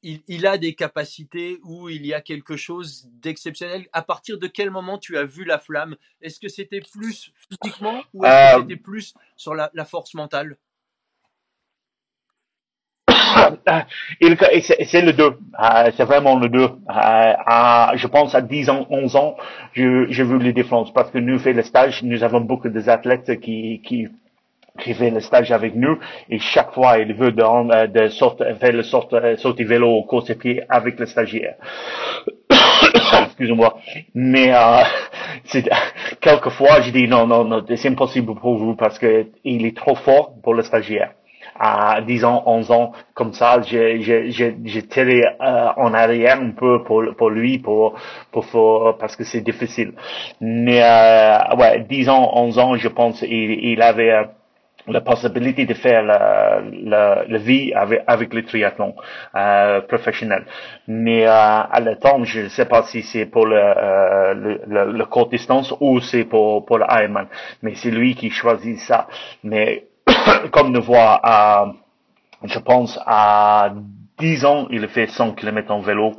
il, a des capacités ou il y a quelque chose d'exceptionnel. À partir de quel moment tu as vu la flamme? Est-ce que c'était plus physiquement ou est-ce que euh, c'était plus sur la, force mentale? C'est le deux, euh, c'est vraiment le deux. Euh, je pense à 10 ans, 11 ans, j'ai vu les différences parce que nous fait le stage, nous avons beaucoup d'athlètes qui, qui qui fait le stage avec nous et chaque fois il veut de, euh, de sorte, faire le sorte, euh, sauter vélo au course pied avec le stagiaire. Excusez-moi. Mais euh, quelquefois je dis non non non c'est impossible pour vous parce que il est trop fort pour le stagiaire. À 10 ans, 11 ans, comme ça, j'ai j'ai tiré euh, en arrière un peu pour pour lui pour pour, parce que c'est difficile. Mais euh, ouais, 10 ans, 11 ans, je pense il, il avait la possibilité de faire la, la, la vie avec, avec le triathlon euh, professionnel. Mais euh, à temps, je ne sais pas si c'est pour le, euh, le, le, le, court distance ou c'est pour, pour le Ironman. Mais c'est lui qui choisit ça. Mais comme nous voit à, je pense, à 10 ans, il fait 100 km en vélo.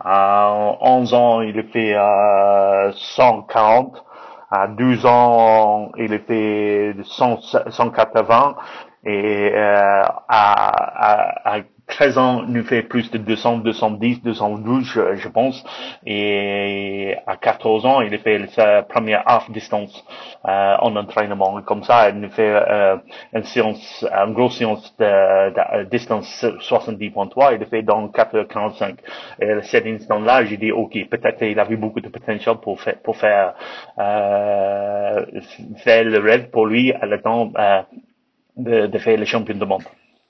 À 11 ans, il fait euh, 140 à 12 ans, il était 180 et euh, à, à, 13 ans, il fait plus de 200, 210, 212, je, pense. Et à 14 ans, il fait sa première half distance euh, en entraînement. Comme ça, il fait euh, une séance, une grosse séance de, de distance 70.3. Il fait dans 4h45. Et à cet instant-là, j'ai dit, OK, peut-être il avait beaucoup de potentiel pour faire, pour faire, euh, faire le rêve pour lui à le temps euh, de, de faire le champion du monde.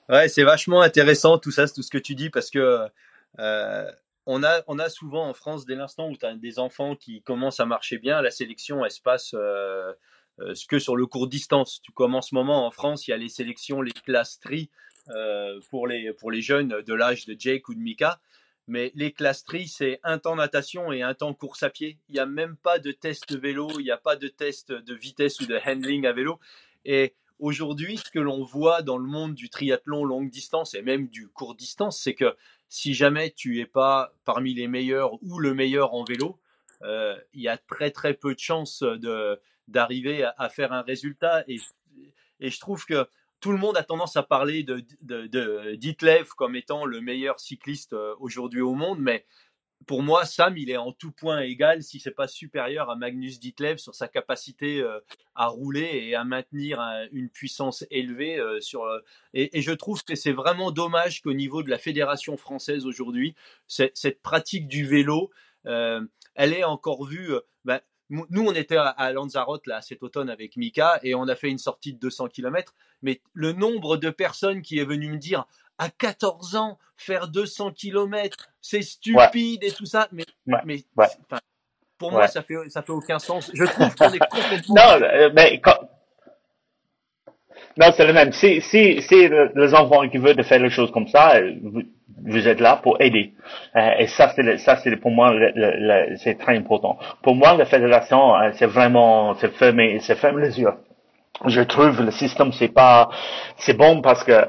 Ouais, c'est vachement intéressant tout ça, tout ce que tu dis, parce que euh, on, a, on a souvent en France, dès l'instant où tu as des enfants qui commencent à marcher bien, la sélection, elle se passe euh, euh, que sur le court distance. Tu comme en ce moment en France, il y a les sélections, les classes tri pour, les, pour les jeunes de l'âge de Jake ou de Mika. mais les classes tri, c'est un temps natation et un temps course à pied. Il n'y a même pas de test vélo, il n'y a pas de test de vitesse ou de handling à vélo. Et aujourd'hui, ce que l'on voit dans le monde du triathlon longue distance et même du court distance, c'est que si jamais tu n'es pas parmi les meilleurs ou le meilleur en vélo, euh, il y a très très peu de chances d'arriver à, faire un résultat. Et, et je trouve que tout le monde a tendance à parler de, de, comme étant le meilleur cycliste euh, aujourd'hui au monde, mais pour moi, Sam, il est en tout point égal, si ce n'est pas supérieur à Magnus Ditlev sur sa capacité euh, à rouler et à maintenir une puissance élevée. Euh, sur, et, je trouve que c'est vraiment dommage qu'au niveau de la fédération française aujourd'hui, cette pratique du vélo, elle est encore vue. Ben, nous, on était à Lanzarote là, cet automne avec Mika et on a fait une sortie de 200 km. Mais le nombre de personnes qui est venu me dire à 14 ans, faire 200 km, c'est stupide et tout ça. Mais, mais pour moi, ça fait, ça fait aucun sens. Je trouve qu'on est complètement. Non, euh, mais Non, c'est le même. Si, si, si les enfants qui veulent faire les choses comme ça, euh, vous êtes là pour aider. Euh, et ça, c'est ça, c'est pour moi, c'est très important. Pour moi, la fédération, c'est vraiment, c'est fermer, c'est fermer les yeux. Je trouve le système, c'est pas, c'est bon parce que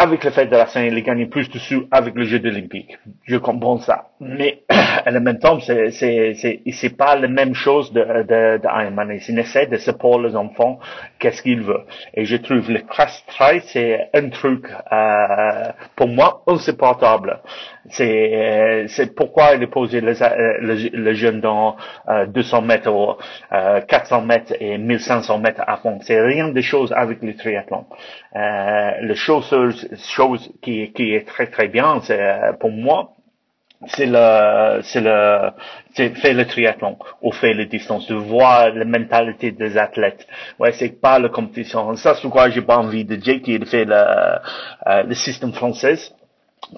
avec le fait de la scène, il gagne plus de sous avec le jeu olympique. Je comprends ça. Mais, en même temps, c'est, c'est, c'est, c'est pas la même chose de, de, de Ironman. Il essaie de se pour les enfants, qu'est-ce qu'il veut. Et je trouve le crash try, c'est un truc, euh, pour moi, insupportable. C'est, euh, c'est pourquoi il est posé le, le, jeune dans euh, 200 mètres, euh, 400 mètres et 1500 mètres à fond. C'est rien de choses avec le triathlon. Euh, le chose, chose qui, qui est très très bien, c'est euh, pour moi, c'est le, c'est le, c'est faire le triathlon ou faire les distances, de voir la mentalité des athlètes. Ouais, c'est pas la compétition. Ça, c'est pourquoi j'ai pas envie de Jake de faire le, euh, le système français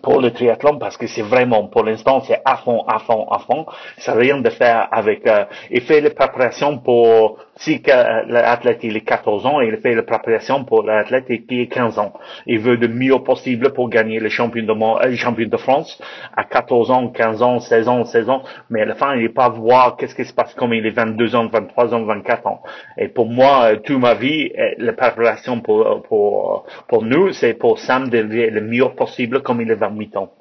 pour le triathlon parce que c'est vraiment pour l'instant c'est à fond à fond à fond. Ça n'a rien de faire avec euh, il fait les préparations pour si l'athlète il est 14 ans il fait les préparations pour l'athlète qui est 15 ans. Il veut le mieux possible pour gagner le champion de euh, France. À 14 ans 15 ans 16 ans 16 ans. Mais à la fin il n'est pas voir qu'est-ce qui se passe comme il est 22 ans 23 ans 24 ans. Et pour moi euh, toute ma vie euh, la préparation pour pour pour nous c'est pour Sam de le mieux possible comme il est 28 ans.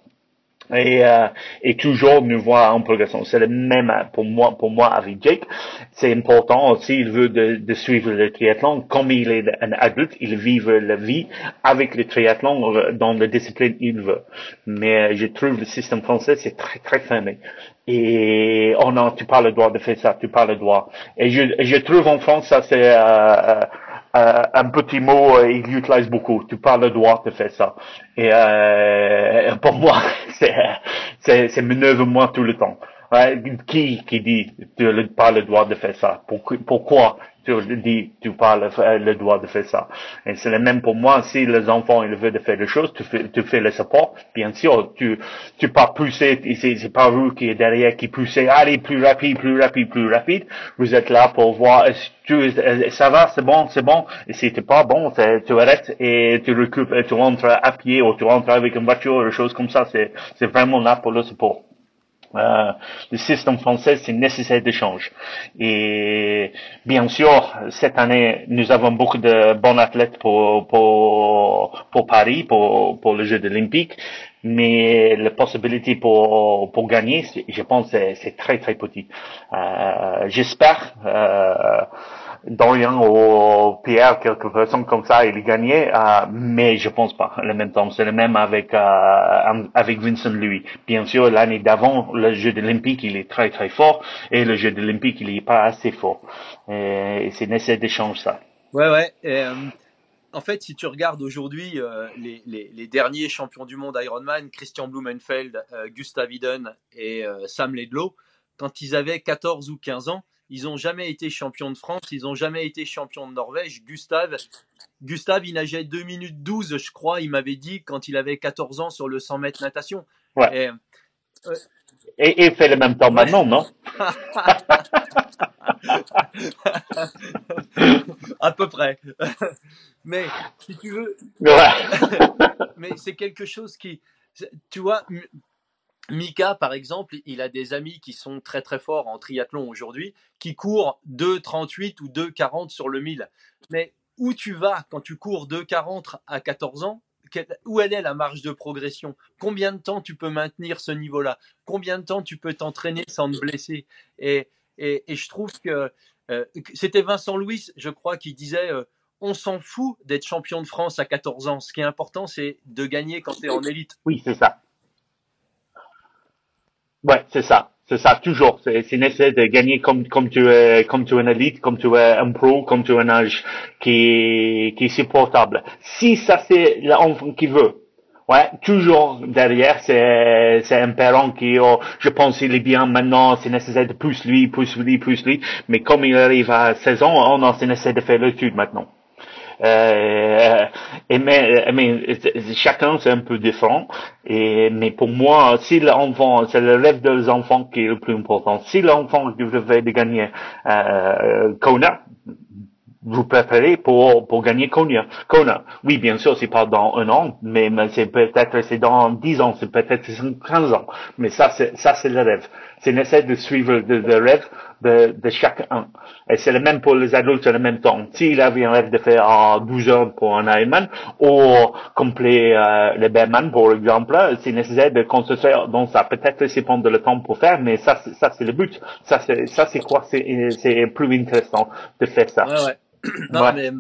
Et, euh, et toujours nous voir en progression. C'est le même pour moi, pour moi avec Jake. C'est important aussi, il veut de, de, suivre le triathlon. Comme il est un adulte, il vit la vie avec le triathlon dans la discipline qu'il veut. Mais je trouve le système français, c'est très, très fermé. Et oh non, tu parles le droit de faire ça, tu parles le droit. Et je, je trouve en France, ça c'est... Euh, euh, un petit mot, euh, il utilise beaucoup. Tu parles le droit de faire ça. Et euh, pour moi, c'est c'est c'est moi tout le temps. Qui qui dit tu n'as pas le droit de faire ça Pourquoi tu dis tu parles le droit de faire ça? Et c'est le même pour moi. Si les enfants ils veulent faire des choses, tu fais tu fais le support. Bien sûr, tu tu pas pousser. C'est c'est pas vous qui est derrière qui poussez. Allez plus rapide, plus rapide, plus rapide. Vous êtes là pour voir. Tu, ça va, c'est bon, c'est bon. Et si c'est pas bon, tu arrêtes et tu récupères, tu rentres à pied ou tu rentres avec une voiture, des choses comme ça. C'est c'est vraiment là pour le support. Le système français, c'est nécessaire d'échange. Et bien sûr, cette année, nous avons beaucoup de bons athlètes pour, pour, pour Paris, pour, pour le Jeux olympiques, mais la possibilité pour, pour gagner, je pense, c'est très très petit. Euh, J'espère. Euh, Dorian ou Pierre, quelque personne comme ça, il gagnait, euh, mais je pense pas. Le même temps, c'est le même avec euh, avec Vincent Louis. Bien sûr, l'année d'avant, le jeu olympique, il est très très fort, et le jeu olympique, il est pas assez fort. C'est nécessaire d'échanger ça. Ouais, ouais. Euh, en fait, si tu regardes aujourd'hui les, les, derniers champions du monde Ironman, Christian Blumenfeld, Gustav Iden et Sam Ledlow, quand ils avaient 14 ou 15 ans, ils n'ont jamais été champions de France, ils n'ont jamais été champions de Norvège. Gustave, Gustave, il nageait 2 minutes 12, je crois, il m'avait dit, quand il avait 14 ans sur le 100 mètres natation. Ouais. Et, il fait le même temps maintenant, non? À peu près. Mais si tu veux. mais c'est quelque chose qui. Tu vois, Mika, par exemple, il a des amis qui sont très très forts en triathlon aujourd'hui, qui courent 2,38 ou 2,40 sur le 1000. Mais où tu vas quand tu cours 2,40 à 14 ans? Où elle est la marge de progression? Combien de temps tu peux maintenir ce niveau-là? Combien de temps tu peux t'entraîner sans te blesser? Et, et, je trouve que euh, c'était Vincent Louis, je crois, qui disait euh, on s'en fout d'être champion de France à 14 ans. Ce qui est important, c'est de gagner quand tu es en élite. Oui, c'est ça. Ouais, c'est ça. C'est ça, toujours. C'est nécessaire de gagner comme, comme tu es, comme tu es un élite, comme tu es un pro, comme tu es un âge qui, qui est supportable. Si ça c'est l'enfant qui veut, Ouais, toujours derrière, c'est c'est un parent qui, oh, je pense il est bien maintenant, c'est nécessaire de plus lui, plus lui, plus lui. Mais comme il arrive à 16 ans, on a c'est nécessaire de faire l'étude maintenant. Euh, et mais, mais chacun c'est un peu différent. Et mais pour moi, si l'enfant, c'est le rêve des enfants qui est le plus important. Si l'enfant devait de gagner euh, Kona, vous préférez pour, pour gagner Kona. Kona. Oui, bien sûr, c'est pas dans un an, mais, c'est peut-être, c'est dans dix ans, c'est peut-être 15 ans. Mais ça, c'est, ça, c'est le rêve. C'est nécessaire de suivre le, rêve de, de chacun. Et c'est le même pour les adultes en même temps. S'il avait un rêve de faire 12 heures pour un Ironman, ou complet euh, le Bearman, par exemple, c'est nécessaire de concentrer dans ça. Peut-être c'est prendre le temps pour faire, mais ça, ça, c'est le but. Ça, c'est, ça, c'est quoi? C'est, c'est plus intéressant de faire ça. Ouais, ouais. non, mais,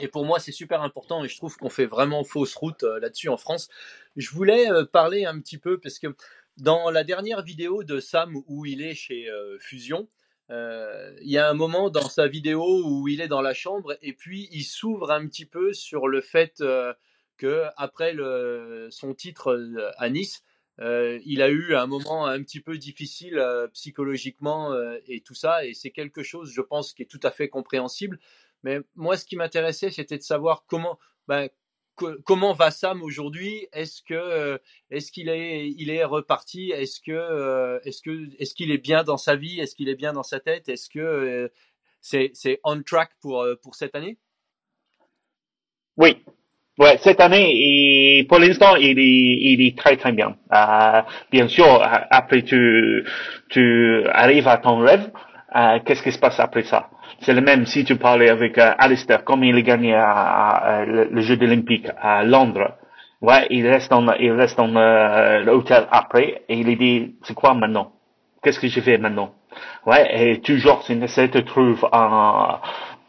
et pour moi, c'est super important et je trouve qu'on fait vraiment fausse route euh, là-dessus en France. Je voulais euh, parler un petit peu parce que dans la dernière vidéo de Sam où il est chez euh, Fusion, il y a un moment dans sa vidéo où il est dans la chambre et puis il s'ouvre un petit peu sur le fait que après son titre à Nice, il a eu un moment un petit peu difficile psychologiquement et tout ça, et c'est quelque chose, je pense, qui est tout à fait compréhensible. Mais moi, ce qui m'intéressait, c'était de savoir comment, ben, comment va Sam aujourd'hui? Est-ce que euh, est-ce qu'il est il est reparti? Est-ce que euh, est-ce que est-ce qu'il est bien dans sa vie? Est-ce qu'il est bien dans sa tête? Est-ce que euh, c'est c'est on track pour pour cette année? Oui. Ouais, cette année, et pour l'instant, il est, il est très très bien. bien sûr, après tu, tu arrives à ton rêve, qu'est-ce qui se passe après ça? C'est le même si tu parlais avec euh, Alistair, comme il a gagné à, le, jeu olympique à Londres. Ouais, il reste dans, il reste dans euh, l'hôtel après et il dit, c'est quoi maintenant? Qu'est-ce que je fais maintenant? Ouais, et toujours, c'est nécessaire de trouver un,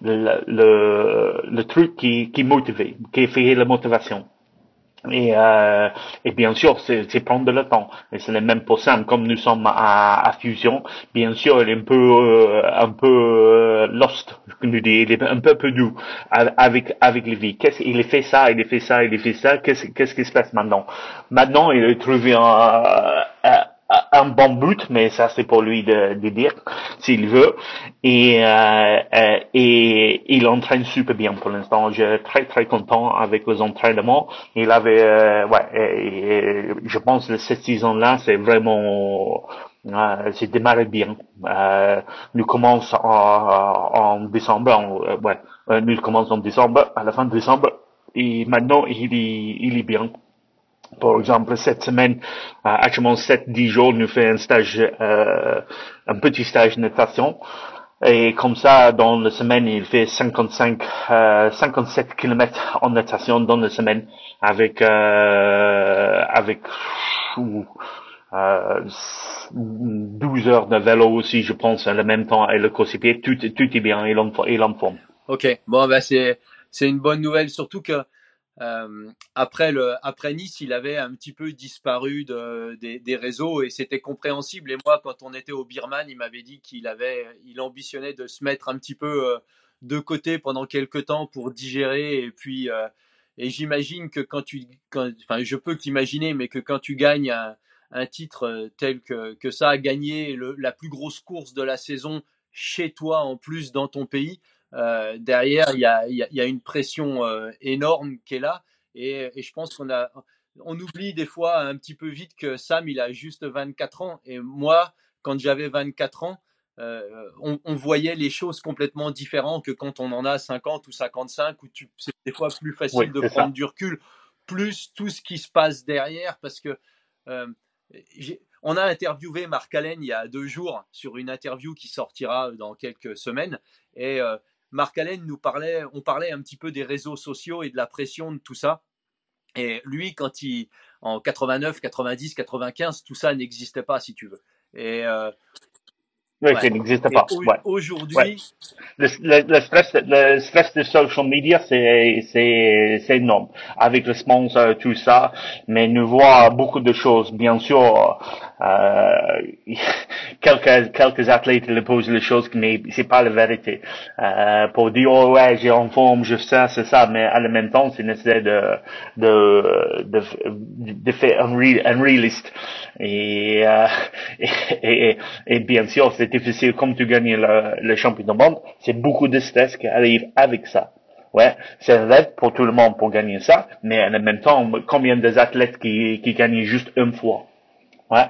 le, le, le, truc qui, qui motive, qui fait la motivation. Et, euh, et bien sûr, c'est prendre le temps. Et c'est le même pour Sam. Comme nous sommes à, à Fusion, bien sûr, il est un peu, euh, un peu euh, lost, nous dis. Il est un peu perdu avec avec les vies. Qu'est-ce il a fait ça, il a fait ça, il a fait ça. Qu'est-ce qu'est-ce qui se passe maintenant? Maintenant, il a trouvé un, un un bon but, mais ça c'est pour lui de, dire s'il veut. Et, euh, euh, et il entraîne super bien pour l'instant. Je suis très très content avec les entraînements. Il avait, euh, ouais, je pense que cette saison-là c'est vraiment c'est démarré bien. Nous commençons en, en décembre, en, ouais, nous commençons en décembre, à la fin de décembre, et maintenant il est, il est bien. Par exemple, cette semaine, actuellement 7-10 jours, nous fait un stage, euh, un petit stage de natation. Et comme ça, dans la semaine, il fait 55, euh, 57 km en natation dans la semaine, avec euh, avec euh, 12 heures de vélo aussi, je pense, en même temps, et le course tout, tout est bien, il en, il en forme. Ok, bon, ben c'est c'est une bonne nouvelle, surtout que euh, après, Nice, il avait un petit peu disparu de, des, réseaux et c'était compréhensible. Et moi, quand on était au Birman, il m'avait dit qu'il avait, il ambitionnait de se mettre un petit peu euh, de côté pendant quelques temps pour digérer. Et puis, euh, et j'imagine que quand tu, enfin, je peux t'imaginer, mais que quand tu gagnes un, titre tel que, que ça, gagner la plus grosse course de la saison chez toi en plus dans ton pays, euh, derrière, il y a, y, y a, une pression euh, énorme qui est là. Et, et je pense qu'on a, on oublie des fois un petit peu vite que Sam, il a juste 24 ans. Et moi, quand j'avais 24 ans, euh, on, on, voyait les choses complètement différentes que quand on en a 50 ou 55, où c'est des fois plus facile de prendre du recul, plus tout ce qui se passe derrière, parce que on a interviewé Marc Allen il y a deux jours sur une interview qui sortira dans quelques semaines. Et Marc Allen nous parlait, on parlait un petit peu des réseaux sociaux et de la pression de tout ça. Et lui, quand il, en 89, 90, 95, tout ça n'existait pas, si tu veux. Et oui, ça n'existe pas. Ouais. Aujourd'hui, le, le, le, stress, le stress de social media, c'est c'est c'est énorme. Avec le sponsor, tout ça, mais nous voit beaucoup de choses. Bien sûr, euh, quelques quelques athlètes le posent les choses, mais c'est pas la vérité. Euh, pour dire oh ouais, j'ai en forme, je sais, c'est ça, mais à la même temps, c'est nécessaire de de de, de faire un, un realiste. Et, euh, et, et, et bien sûr, c'est difficile comme tu gagnes le, le championnat du monde, c'est beaucoup de stress qui arrive avec ça. Ouais, c'est un rêve pour tout le monde pour gagner ça, mais en même temps, combien des athlètes qui, qui gagnent juste une fois? Ouais.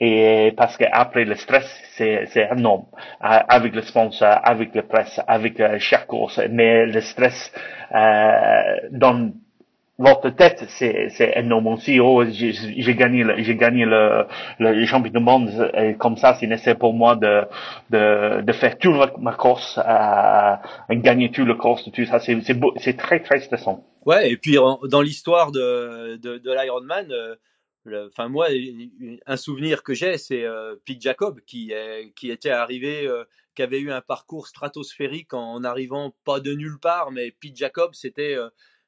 Et parce que après le stress, c'est, c'est énorme. Avec le sponsor, avec le presse, avec euh, chaque course. Mais le stress, euh, donne votre tête, c'est, c'est énorme aussi. Oh, j'ai, gagné, le, j'ai gagné le, le championnat du monde. Comme ça, c'est nécessaire pour moi de, de, de faire toute ma, course, à, gagner tout le course, tout ça. C'est, c'est, c'est très, très stressant. Ouais, et puis dans l'histoire de, de, de l'Ironman, euh, enfin moi, un souvenir que j'ai, c'est euh, Pete Jacob qui, qui était arrivé, euh, qui avait eu un parcours stratosphérique en, arrivant pas de nulle part, mais Pete Jacob, c'était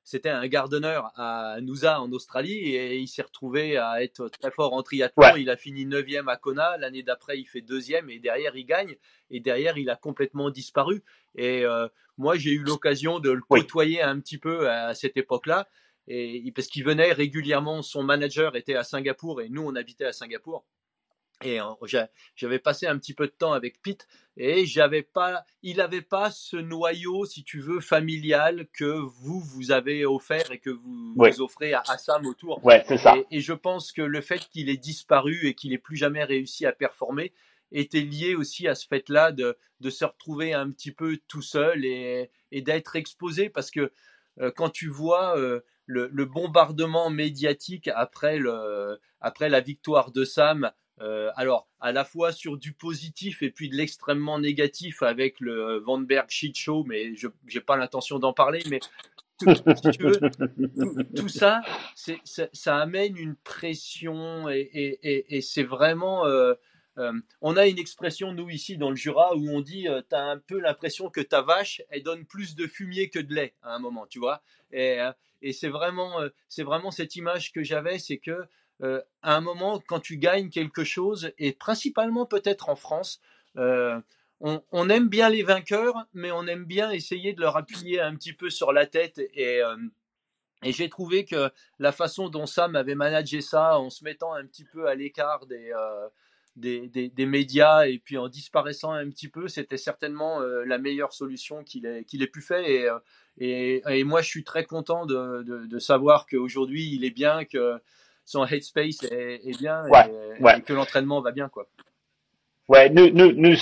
c'était un gardenneur à Noosa en Australie et il s'est retrouvé à être très fort en triathlon. Il a fini 9e à Kona. L'année d'après, il fait deuxième et derrière, il gagne. Et derrière, il a complètement disparu. Et euh, moi, j'ai eu l'occasion de le côtoyer un petit peu à cette époque-là. Et parce qu'il venait régulièrement, son manager était à Singapour et nous, on habitait à Singapour. Et j'avais passé un petit peu de temps avec Pete et j'avais pas, il n'avait pas ce noyau, si tu veux, familial que vous vous avez offert et que vous, offrez à Assam autour. Ouais, c'est ça. Et, je pense que le fait qu'il ait disparu et qu'il ait plus jamais réussi à performer était lié aussi à ce fait-là de, de, se retrouver un petit peu tout seul et, et d'être exposé parce que euh, quand tu vois euh, le, le, bombardement médiatique après, le, après la victoire de Sam euh, alors, à la fois sur du positif et puis de l'extrêmement négatif avec le Van Berg shit show, mais je n'ai pas l'intention d'en parler, mais tout, ça, ça, amène une pression et, c'est vraiment. Euh, euh, on a une expression, nous, ici, dans le Jura, où on dit tu as un peu l'impression que ta vache, elle donne plus de fumier que de lait à un moment, tu vois? Et, et c'est vraiment, c'est vraiment cette image que j'avais, c'est que euh, à un moment, quand tu gagnes quelque chose, et principalement peut-être en France, euh, on, aime bien les vainqueurs, mais on aime bien essayer de leur appuyer un petit peu sur la tête. Et, euh, j'ai trouvé que la façon dont Sam avait managé ça, en se mettant un petit peu à l'écart des, médias et puis en disparaissant un petit peu, c'était certainement la meilleure solution qu'il ait, pu faire. Et, moi, je suis très content de, de, de savoir qu'aujourd'hui, il est bien, que son headspace est, est bien et, que l'entraînement va bien, quoi. Ouais, nous, nous, nous,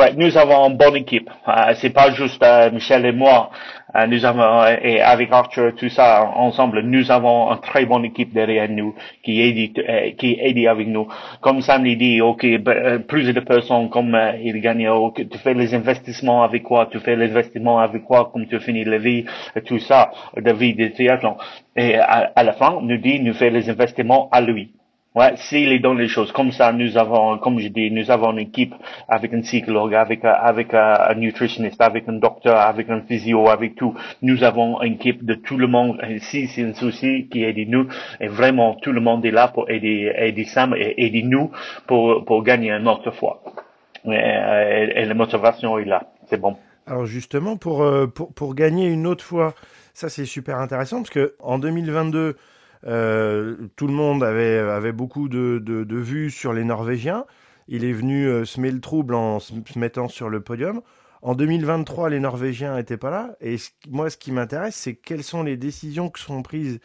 ouais, nous avons une bonne équipe. Euh, c'est pas juste euh, Michel et moi. Euh, nous avons et avec Arthur tout ça ensemble, nous avons une très bonne équipe derrière nous qui aide qui aide avec nous. Comme Sam l'a dit, ok, plus de personnes comme il gagne, okay, tu fais les investissements avec quoi, tu fais les investissements avec quoi, comme tu finis la vie, tout ça, de vie de triathlon. Et à, à la fin, nous dit, nous fait les investissements à lui. Ouais, s'il est dans les choses comme ça, nous avons, comme je dis, nous avons une équipe avec un psychologue, avec avec un nutritionniste, avec un docteur, avec un physio, avec tout. Nous avons une équipe de tout le monde. Si c'est un souci qui aide nous, et vraiment tout le monde est là pour aider aider Sam et aider nous pour pour gagner une autre fois. Et, et, la motivation est là. C'est bon. Alors justement pour euh, pour pour gagner une autre fois, ça c'est super intéressant parce que en 2022 euh, tout le monde avait, beaucoup de, vues sur les Norvégiens. Il est venu euh, se mettre le trouble en se, mettant sur le podium. En 2023, les Norvégiens n'étaient pas là. Et moi, ce qui m'intéresse, c'est quelles sont les décisions qui sont prises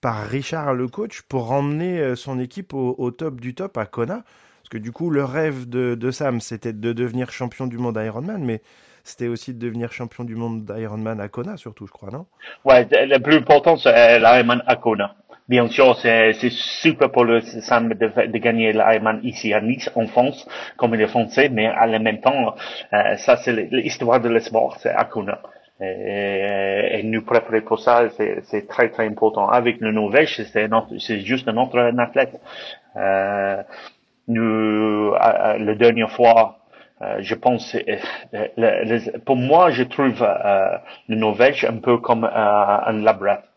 par Richard, le coach, pour emmener euh, son équipe au, au top du top à Kona. Parce que du coup, le rêve de, de Sam, c'était de devenir champion du monde Ironman. Mais c'était aussi de devenir champion du monde d'Ironman à Kona, surtout, je crois, non? Ouais, le plus important, c'est l'Ironman à Kona. Bien sûr, c'est super pour le Sam de, de gagner l'Ironman ici à Nice, en France, comme il est français, mais à la même temps, euh, ça c'est l'histoire de l'espoir, c'est Akuna. Et, et, nous préparer pour ça, c'est très très important. Avec le Norvège, c'est juste un autre athlète. Euh, nous, la dernière fois, euh, je pense, euh, pour moi, je trouve euh, le Norvège un peu comme un labrador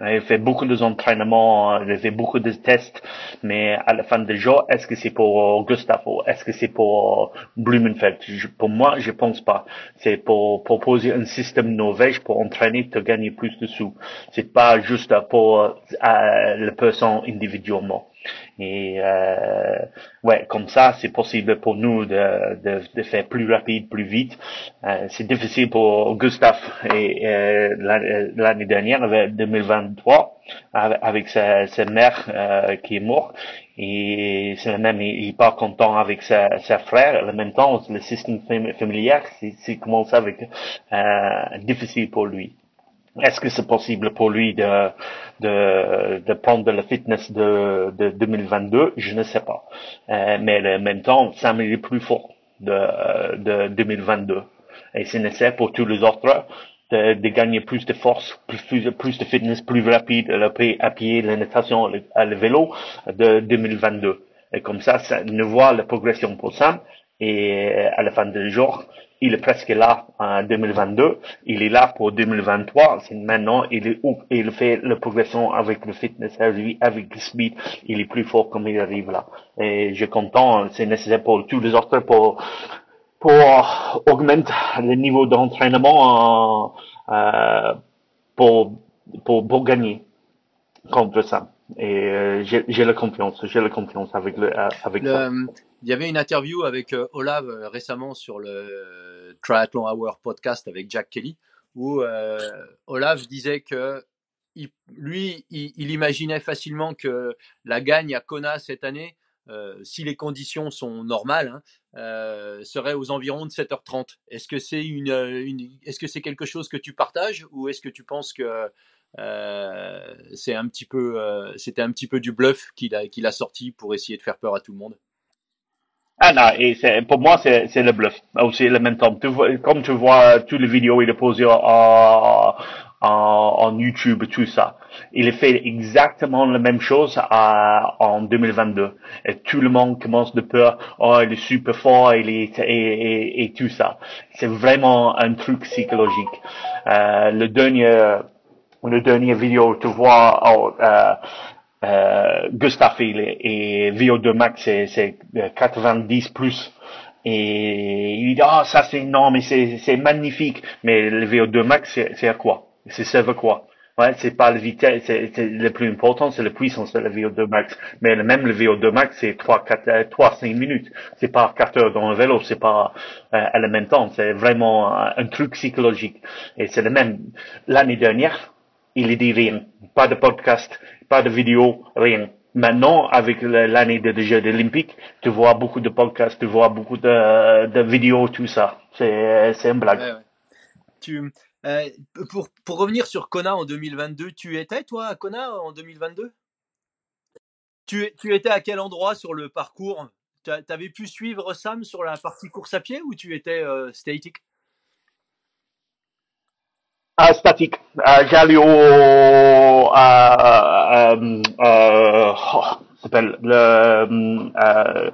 il fait beaucoup d'entraînements, il fait beaucoup de tests, mais à la fin du jour, est-ce que c'est pour Gustavo, est-ce que c'est pour Blumenfeld? Pour moi, je pense pas. C'est pour proposer un système norvège pour entraîner, te gagner plus de sous. C'est pas juste pour euh, la personne individuellement. Et euh, ouais, comme ça, c'est possible pour nous de, de, de, faire plus rapide, plus vite. Euh, c'est difficile pour Gustave et euh, l'année dernière, 2023, avec sa, sa mère euh, qui est morte. Et c'est le même, il, il pas content avec sa, sa frère. En même temps, le système familial, c'est commence avec euh, difficile pour lui. Est-ce que c'est possible pour lui de, de, de prendre le fitness de, de 2022 Je ne sais pas. Euh, mais en même temps, Sam est plus fort de, de 2022. Et c'est nécessaire pour tous les autres de, de, gagner plus de force, plus, plus de fitness, plus rapide à pied, la le, le vélo de 2022. Et comme ça, ça nous voit la progression pour Sam. Et à la fin du jour, il est presque là en 2022, il est là pour 2023, c'est maintenant, il est où, il fait la progression avec le fitness, avec le speed, il est plus fort comme il arrive là. Et je suis content, c'est nécessaire pour tous les autres pour, pour augmenter le niveau d'entraînement, euh, pour, pour, pour gagner contre ça. Et euh, j'ai la confiance, j'ai la confiance avec le, avec ça. Il y avait une interview avec euh, Olav euh, récemment sur le Triathlon Hour podcast avec Jack Kelly, où euh, Olav disait que lui, il, imaginait facilement que la gagne à Kona cette année, si les conditions sont normales, hein, serait aux environs de 7h30. Est-ce que c'est une, est-ce que c'est quelque chose que tu partages ou est-ce que tu penses que c'est un petit c'était un petit peu du bluff qu'il a, qu'il a sorti pour essayer de faire peur à tout le monde? Ah non, et c'est, pour moi, c'est, c'est le bluff. Aussi, le même temps. Tu vois, comme tu vois, toutes les vidéos, il est posé en, en, en YouTube, tout ça. Il fait exactement la même chose à, en 2022. Et tout le monde commence de peur. Oh, il est super fort, il est, et, et, et tout ça. C'est vraiment un truc psychologique. Euh, le dernier, le dernier vidéo, tu vois, oh, euh, euh, Gustave et, VO2 Max c'est 90 plus. Et il dit ah ça c'est énorme c'est magnifique. Mais le VO2 Max c'est à quoi? C'est ça veut quoi? Ouais c'est pas la vitesse c'est le plus important c'est la puissance de la VO2 Max mais même le VO2 Max c'est 3 4 3 5 minutes. C'est pas 4 heures dans le vélo c'est pas euh, à la même temps. C'est vraiment un truc psychologique. Et c'est le même. L'année dernière il dit rien pas de podcast pas de vidéo, rien. Maintenant, avec l'année des Jeux olympiques, tu vois beaucoup de podcasts, tu vois beaucoup de, vidéos, tout ça. C'est, c'est une blague. Euh, pour, pour revenir sur Kona en 2022, tu étais toi à Kona en 2022 tu, tu étais à quel endroit sur le parcours? Tu avais pu suivre Sam sur la partie course à pied ou tu étais euh, statique? Ah, statique. Euh, J'allais au oh, s'appelle le euh,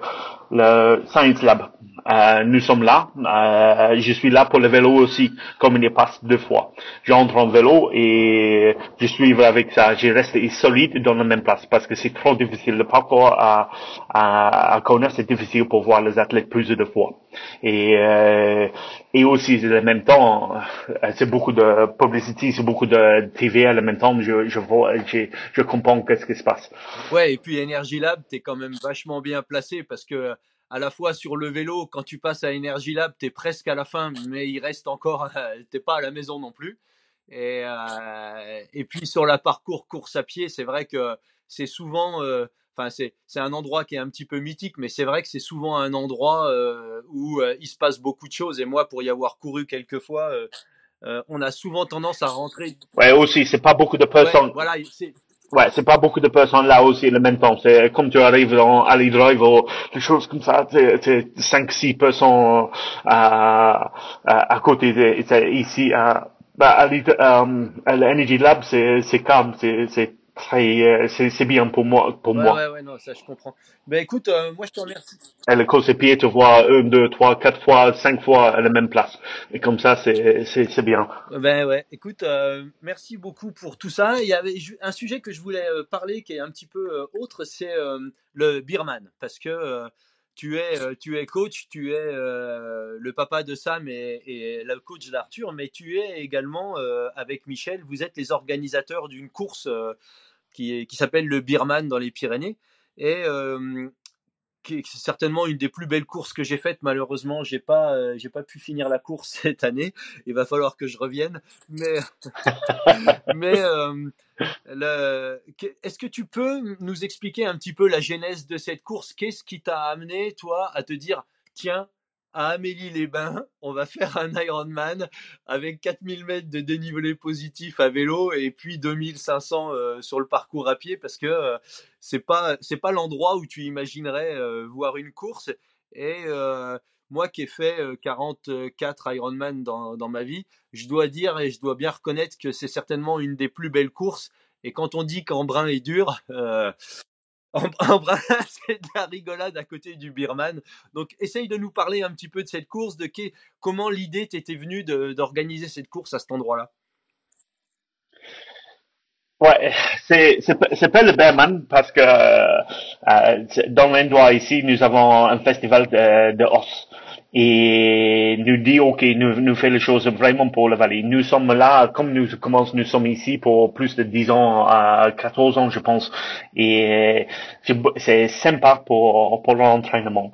le Science Lab. Euh, nous sommes là. Euh, je suis là pour le vélo aussi, comme il y passe deux fois. J'entre en vélo et je suis avec ça. Je reste solide dans la même place parce que c'est trop difficile. Le parcours à, à, à Kona, c'est difficile pour voir les athlètes plus de fois. Et, euh, et aussi, en même temps, euh, c'est beaucoup de publicité, c'est beaucoup de TV en même temps. Je, je vois, je, comprends qu'est-ce qui se passe. Ouais, et puis Energy Lab, t'es quand même vachement bien placé parce que à la fois sur le vélo, quand tu passes à Energy Lab, tu es presque à la fin, mais il reste encore, t'es pas à la maison non plus. Et, euh, et puis sur la parcours course à pied, c'est vrai que c'est souvent, euh, enfin c'est c'est un endroit qui est un petit peu mythique, mais c'est vrai que c'est souvent un endroit euh, où il se passe beaucoup de choses. Et moi, pour y avoir couru quelques fois, on a souvent tendance à rentrer. Ouais, aussi, c'est pas beaucoup de personnes. voilà, c'est Ouais, c'est pas beaucoup de personnes là aussi le même temps. C'est comme tu arrives dans Ali Drive ou des choses comme ça, c'est 5-6 personnes à, à, à côté de, ici à, bah, à, l'Energy Lab, c'est calme, c'est euh, c'est bien pour moi. Pour ouais, moi. Ouais, ouais, non, ça je comprends. Ben écoute, euh, moi je te remercie. Elle course ses pieds, tu vois, une, deux, trois, quatre fois, cinq fois à la même place. Et comme ça, c'est bien. Ben ouais, écoute, euh, merci beaucoup pour tout ça. Il y avait un sujet que je voulais parler qui est un petit peu autre, c'est le Birman. Parce que tu es, euh, tu es coach, tu es euh, le papa de Sam et, le coach d'Arthur, mais tu es également euh, avec Michel, vous êtes les organisateurs d'une course qui, qui s'appelle le Birman dans les Pyrénées. Et c'est certainement une des plus belles courses que j'ai faites. Malheureusement, j'ai pas, euh, pas pu finir la course cette année. Il va falloir que je revienne. Mais, mais est-ce que tu peux nous expliquer un petit peu la genèse de cette course? Qu'est-ce qui t'a amené, toi, à te dire, tiens, à Amélie-les-Bains, on va faire un Ironman avec 4000 mètres de dénivelé positif à vélo et puis 2500 euh, sur le parcours à pied parce que euh, c'est pas c'est pas l'endroit où tu imaginerais euh, voir une course. Et moi qui ai fait 44 Ironman dans, dans ma vie, je dois dire et je dois bien reconnaître que c'est certainement une des plus belles courses. Et quand on dit qu'Embrun est dur, en, c'est de la rigolade à côté du Birman. Donc, essaye de nous parler un petit peu de cette course, de comment l'idée t'était venue d'organiser cette course à cet endroit-là? Ouais, c'est pas le Birman parce que euh, dans l'endroit ici nous avons un festival de, de os et nous dit ok nous nous fait les choses vraiment pour la vallée. Nous sommes là comme nous commençons nous sommes ici pour plus de 10 ans à 14 ans je pense. Et c'est sympa pour pour l'entraînement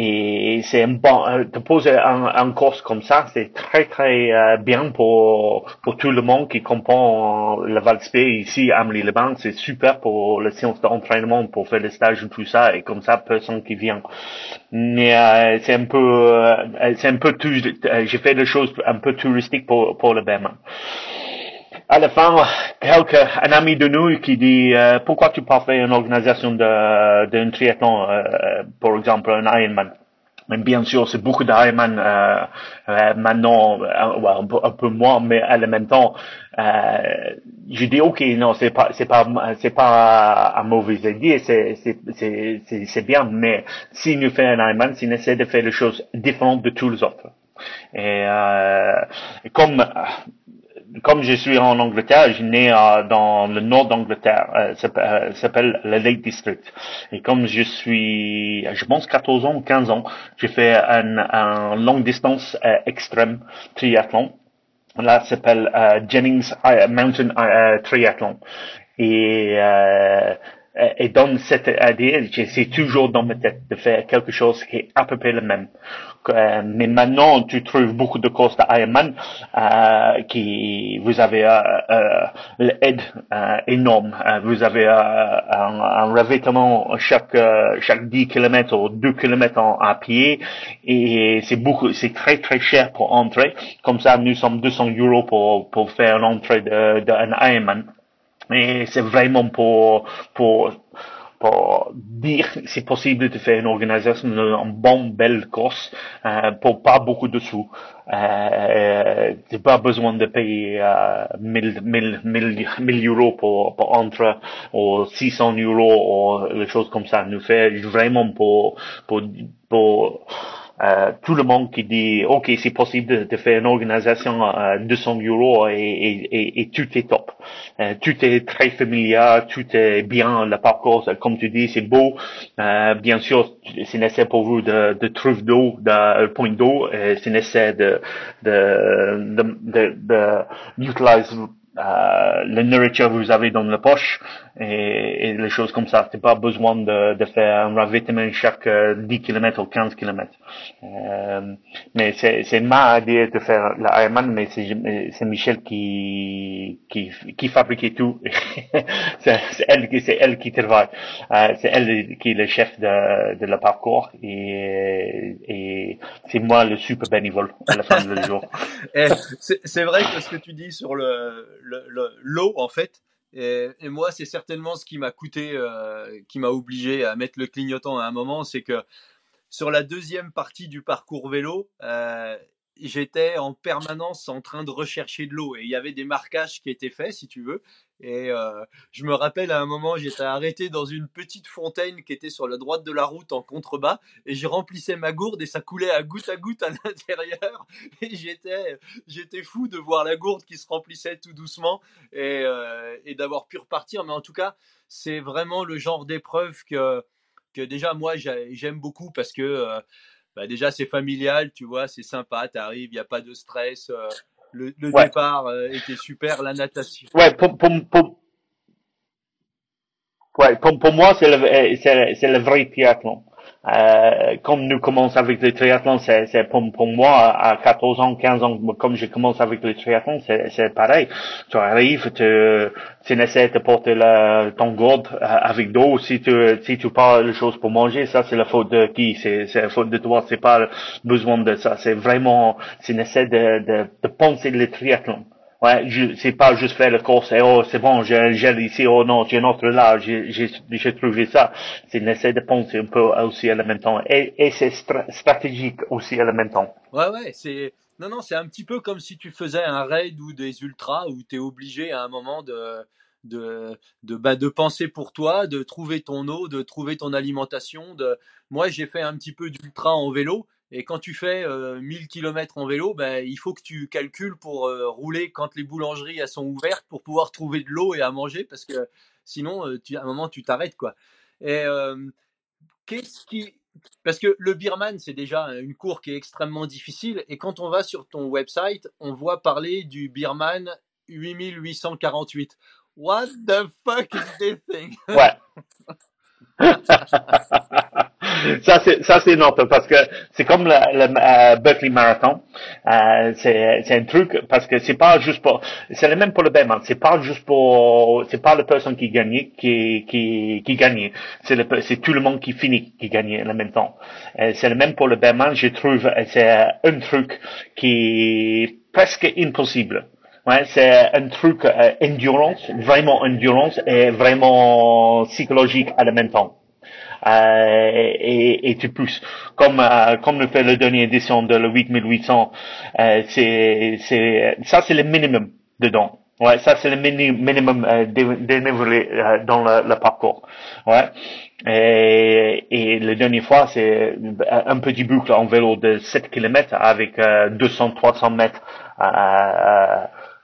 et c'est un bon, euh, de poser un, un course comme ça, c'est très très euh, bien pour pour tout le monde qui comprend le Valspé ici à Amélie-les-Bains. C'est super pour les séances d'entraînement, pour faire des stages et tout ça, et comme ça, personne qui vient. Mais euh, c'est un peu, c'est un peu tout, j'ai fait des choses un peu touristiques pour pour le Berman à la fin, quelques, un ami de nous qui dit euh, pourquoi tu pas fait une organisation de d'un triathlon, euh, par exemple un Ironman? Mais bien sûr, c'est beaucoup d'Ironman euh, euh, maintenant, un, peu, moins, mais à la même temps, je dis ok, non, c'est pas c'est pas c'est pas un mauvais idée, c'est c'est c'est c'est bien, mais si nous fait un Ironman, si nous essaie de faire les choses différentes de tous les autres. Et comme comme je suis en Angleterre, je né euh, dans le nord d'Angleterre, euh, euh s'appelle le Lake District. Et comme je suis, je pense 14 ans ou 15 ans, j'ai fait un, un longue distance euh, extrême triathlon. Là, s'appelle Jennings Mountain Triathlon. Et et dans cette idée, j'essaie toujours dans ma tête de faire quelque chose qui est à peu près le même. Euh, mais maintenant, tu trouves beaucoup de courses d'Ironman euh, qui, vous avez euh, euh l'aide euh, énorme. vous avez un, un, revêtement chaque chaque 10 km ou 2 km en, à pied et c'est beaucoup, c'est très très cher pour entrer. Comme ça, nous sommes 200 euros pour pour faire l'entrée d'un de, Ironman. Et c'est vraiment pour pour pour dire c'est possible de faire une organisation une bonne belle course euh, pour pas beaucoup de sous. Euh, n'as pas besoin de payer euh, 1000, 1000, 1000, euros pour, pour entrer ou 600 euros ou des choses comme ça. Nous fait vraiment pour pour pour euh, tout le monde qui dit ok c'est possible de, faire une organisation à 200 euros et, et, et, tout est top. Euh, tout est très familier tout est bien le parcours comme tu dis c'est beau. Euh, bien sûr c'est nécessaire pour vous de, de trouver d'eau de point d'eau c'est nécessaire de de, de, de, de utiliser euh, le nourriture vous avez dans la poche et, et les choses comme ça. C'est pas besoin de, de faire un ravitaillement chaque 10 euh, km ou 15 km. Euh, mais c'est ma idée de faire l'Ironman, mais c'est Michel qui, qui, qui fabriquait tout. c'est elle, c'est elle qui travaille. Euh, c'est elle qui est le chef de, de le parcours et, et c'est moi le super bénévole à la fin du jour. Eh, c'est vrai que ce que tu dis sur le l'eau, en fait, Et, moi, c'est certainement ce qui m'a coûté, euh, qui m'a obligé à mettre le clignotant à un moment, c'est que sur la deuxième partie du parcours vélo, euh, j'étais en permanence en train de rechercher de l'eau et il y avait des marquages qui étaient faits, si tu veux. Et euh, je me rappelle à un moment, j'étais arrêté dans une petite fontaine qui était sur la droite de la route en contrebas et je remplissais ma gourde et ça coulait à goutte à goutte à l'intérieur. Et j'étais, j'étais fou de voir la gourde qui se remplissait tout doucement et, euh, et d'avoir pu repartir. Mais en tout cas, c'est vraiment le genre d'épreuve que, déjà moi j'aime beaucoup parce que euh, bah, déjà c'est familial, tu vois, c'est sympa, tu arrives, il n'y a pas de stress. Euh, le, départ euh, était super, la natation. Ouais, pour, pour, pour, ouais, pour, pour moi, c'est le, c'est, le vrai triathlon. Euh, comme nous commençons avec le triathlon, c'est, pour, pour, moi, à 14 ans, 15 ans, comme je commence avec le triathlon, c'est, pareil. Tu arrives, tu, tu essaies de porter la, ton gourde euh, avec d'eau. Si tu, si tu parles de choses pour manger, ça c'est la faute de qui? C'est, la faute de toi. C'est pas besoin de ça. C'est vraiment, c'est essaie de, de, de penser le triathlon. Ouais, c'est pas juste faire le course et oh c'est bon, j'ai un gel ici, oh non, j'ai un autre là, j'ai, trouvé ça. C'est une essai de penser un peu aussi à la même temps. Et, et c'est stratégique aussi à la même temps. Ouais, ouais, c'est, non, non, c'est un petit peu comme si tu faisais un raid ou des ultras où tu es obligé à un moment de, de, de, bah, de penser pour toi, de trouver ton eau, de trouver ton alimentation. De... Moi, j'ai fait un petit peu d'ultra en vélo et quand tu fais 1000 euh, km en vélo, ben, il faut que tu calcules pour euh, rouler quand les boulangeries elles sont ouvertes pour pouvoir trouver de l'eau et à manger parce que sinon, euh, tu, à un moment, tu t'arrêtes. quoi. Et qu'est-ce qui. Parce que le Birman, c'est déjà une cour qui est extrêmement difficile. Et quand on va sur ton website, on voit parler du Birman 8848. What the fuck is this thing? Ouais. ça c'est ça c'est notre parce que c'est comme le, le euh, Berkeley Marathon. Euh, c'est c'est un truc parce que c'est pas juste pour c'est le même pour le Berman c'est pas juste pour c'est pas la personne qui gagne qui qui qui gagne. C'est le c'est tout le monde qui finit qui gagne en même temps. Euh, c'est le même pour le Berman je trouve c'est un truc qui est presque impossible Ouais, c'est un truc euh, endurance, vraiment endurance et vraiment psychologique à la même temps. Euh, et, et tu pousses. Comme euh, comme le fait la dernière édition de le 8800, euh, c'est c'est ça c'est le minimum dedans. Ouais, ça c'est le minimum euh, dénivelé euh, dans le, le, parcours. Ouais. Et, et la dernière fois, c'est un petit boucle en vélo de 7 km avec 200-300 mètres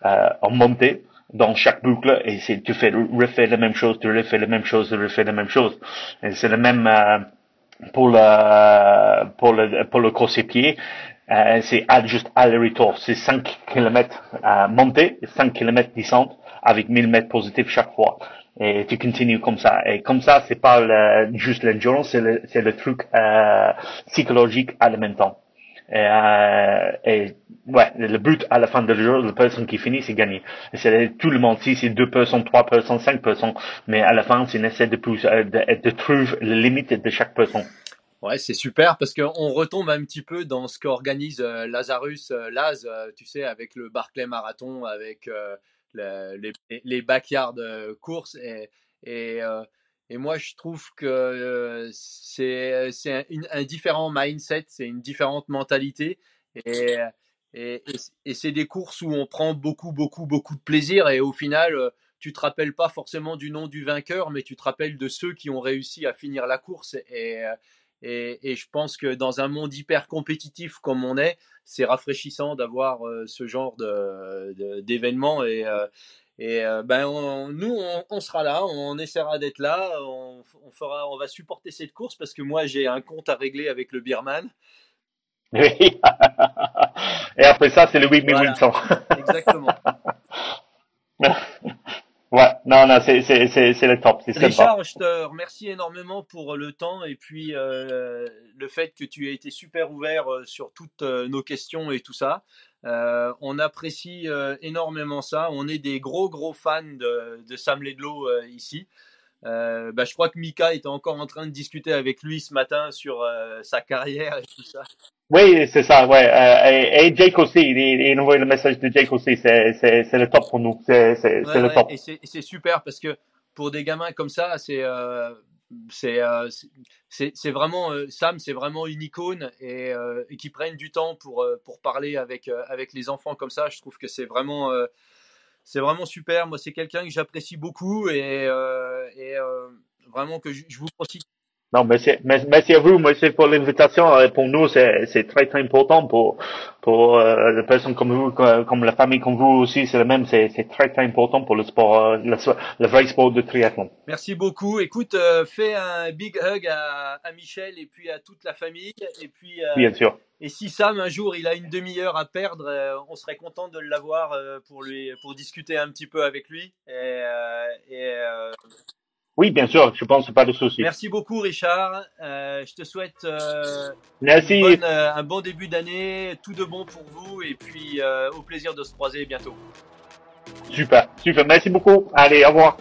en montée dans chaque boucle et c'est tu fais refais la même chose, tu refais la même chose, tu refais la même chose. Et c'est le même euh, pour le pour le pour le course pied. Euh, c'est juste aller-retour, c'est 5 km euh, montée, 5 km descente avec 1000 mètres positifs chaque fois. Et tu continues comme ça. Et comme ça, c'est pas juste l'endurance, c'est le, c'est le truc euh, psychologique à la même temps. Et, euh, et ouais, le but à la fin du jeu, la personne qui finit, c'est gagner. C'est tout le monde, si c'est 2%, 3%, 5%, mais à la fin, c'est une essai de, plus, euh, de, de trouver les limites de chaque personne. Ouais, c'est super parce qu'on retombe un petit peu dans ce qu'organise euh, Lazarus Laz, tu sais, avec le Barclay Marathon, avec les, les backyard courses et, et et moi, je trouve que c'est un, un, différent mindset, c'est une différente mentalité. Et, et, c'est des courses où on prend beaucoup, beaucoup, beaucoup de plaisir. Et au final, tu te rappelles pas forcément du nom du vainqueur, mais tu te rappelles de ceux qui ont réussi à finir la course. Et, et, et je pense que dans un monde hyper compétitif comme on est, c'est rafraîchissant d'avoir ce genre d'événements. Et, et euh, ben nous, on, sera là, on essaiera d'être là, on, fera, on va supporter cette course parce que moi j'ai un compte à régler avec le Birman. Et après ça, c'est le 8800. Exactement. ouais, non, non, c'est, le top. Richard, je te remercie énormément pour le temps et puis euh, le fait que tu aies été super ouvert euh, sur toutes nos questions et tout ça. Euh, on apprécie euh, énormément ça. On est des gros gros fans de, Sam Ledlow euh, ici. Bah, je crois que Mika était encore en train de discuter avec lui ce matin sur sa carrière et tout ça. Oui, c'est ça, ouais. et, et, Jake aussi, il, il envoie le message de Jake aussi, c'est le top pour nous, c'est le top. Et c'est super parce que pour des gamins comme ça, c'est euh, c'est vraiment euh, Sam, c'est vraiment une icône et, euh, et qui prennent du temps pour, pour parler avec, avec les enfants comme ça. Je trouve que c'est vraiment, c'est vraiment super. Moi, c'est quelqu'un que j'apprécie beaucoup et, et vraiment que je, je vous conseille non, merci, merci à vous, merci pour l'invitation. Pour nous, c'est très très important pour pour euh, les personnes comme vous, comme la famille comme vous aussi, c'est le même. C'est très très important pour le sport, euh, le, vrai sport de triathlon. Merci beaucoup. Écoute, euh, fais un big hug à, à, Michel et puis à toute la famille. Et puis. Bien sûr. Et si Sam un jour il a une demi-heure à perdre, on serait content de l'avoir pour lui pour discuter un petit peu avec lui. Et, et oui, bien sûr, je pense pas de souci. Merci beaucoup, Richard. Euh, je te souhaite euh, Merci. Euh, un bon début d'année, tout de bon pour vous, et puis au plaisir de se croiser bientôt. Super, super. Merci beaucoup. Allez, au revoir.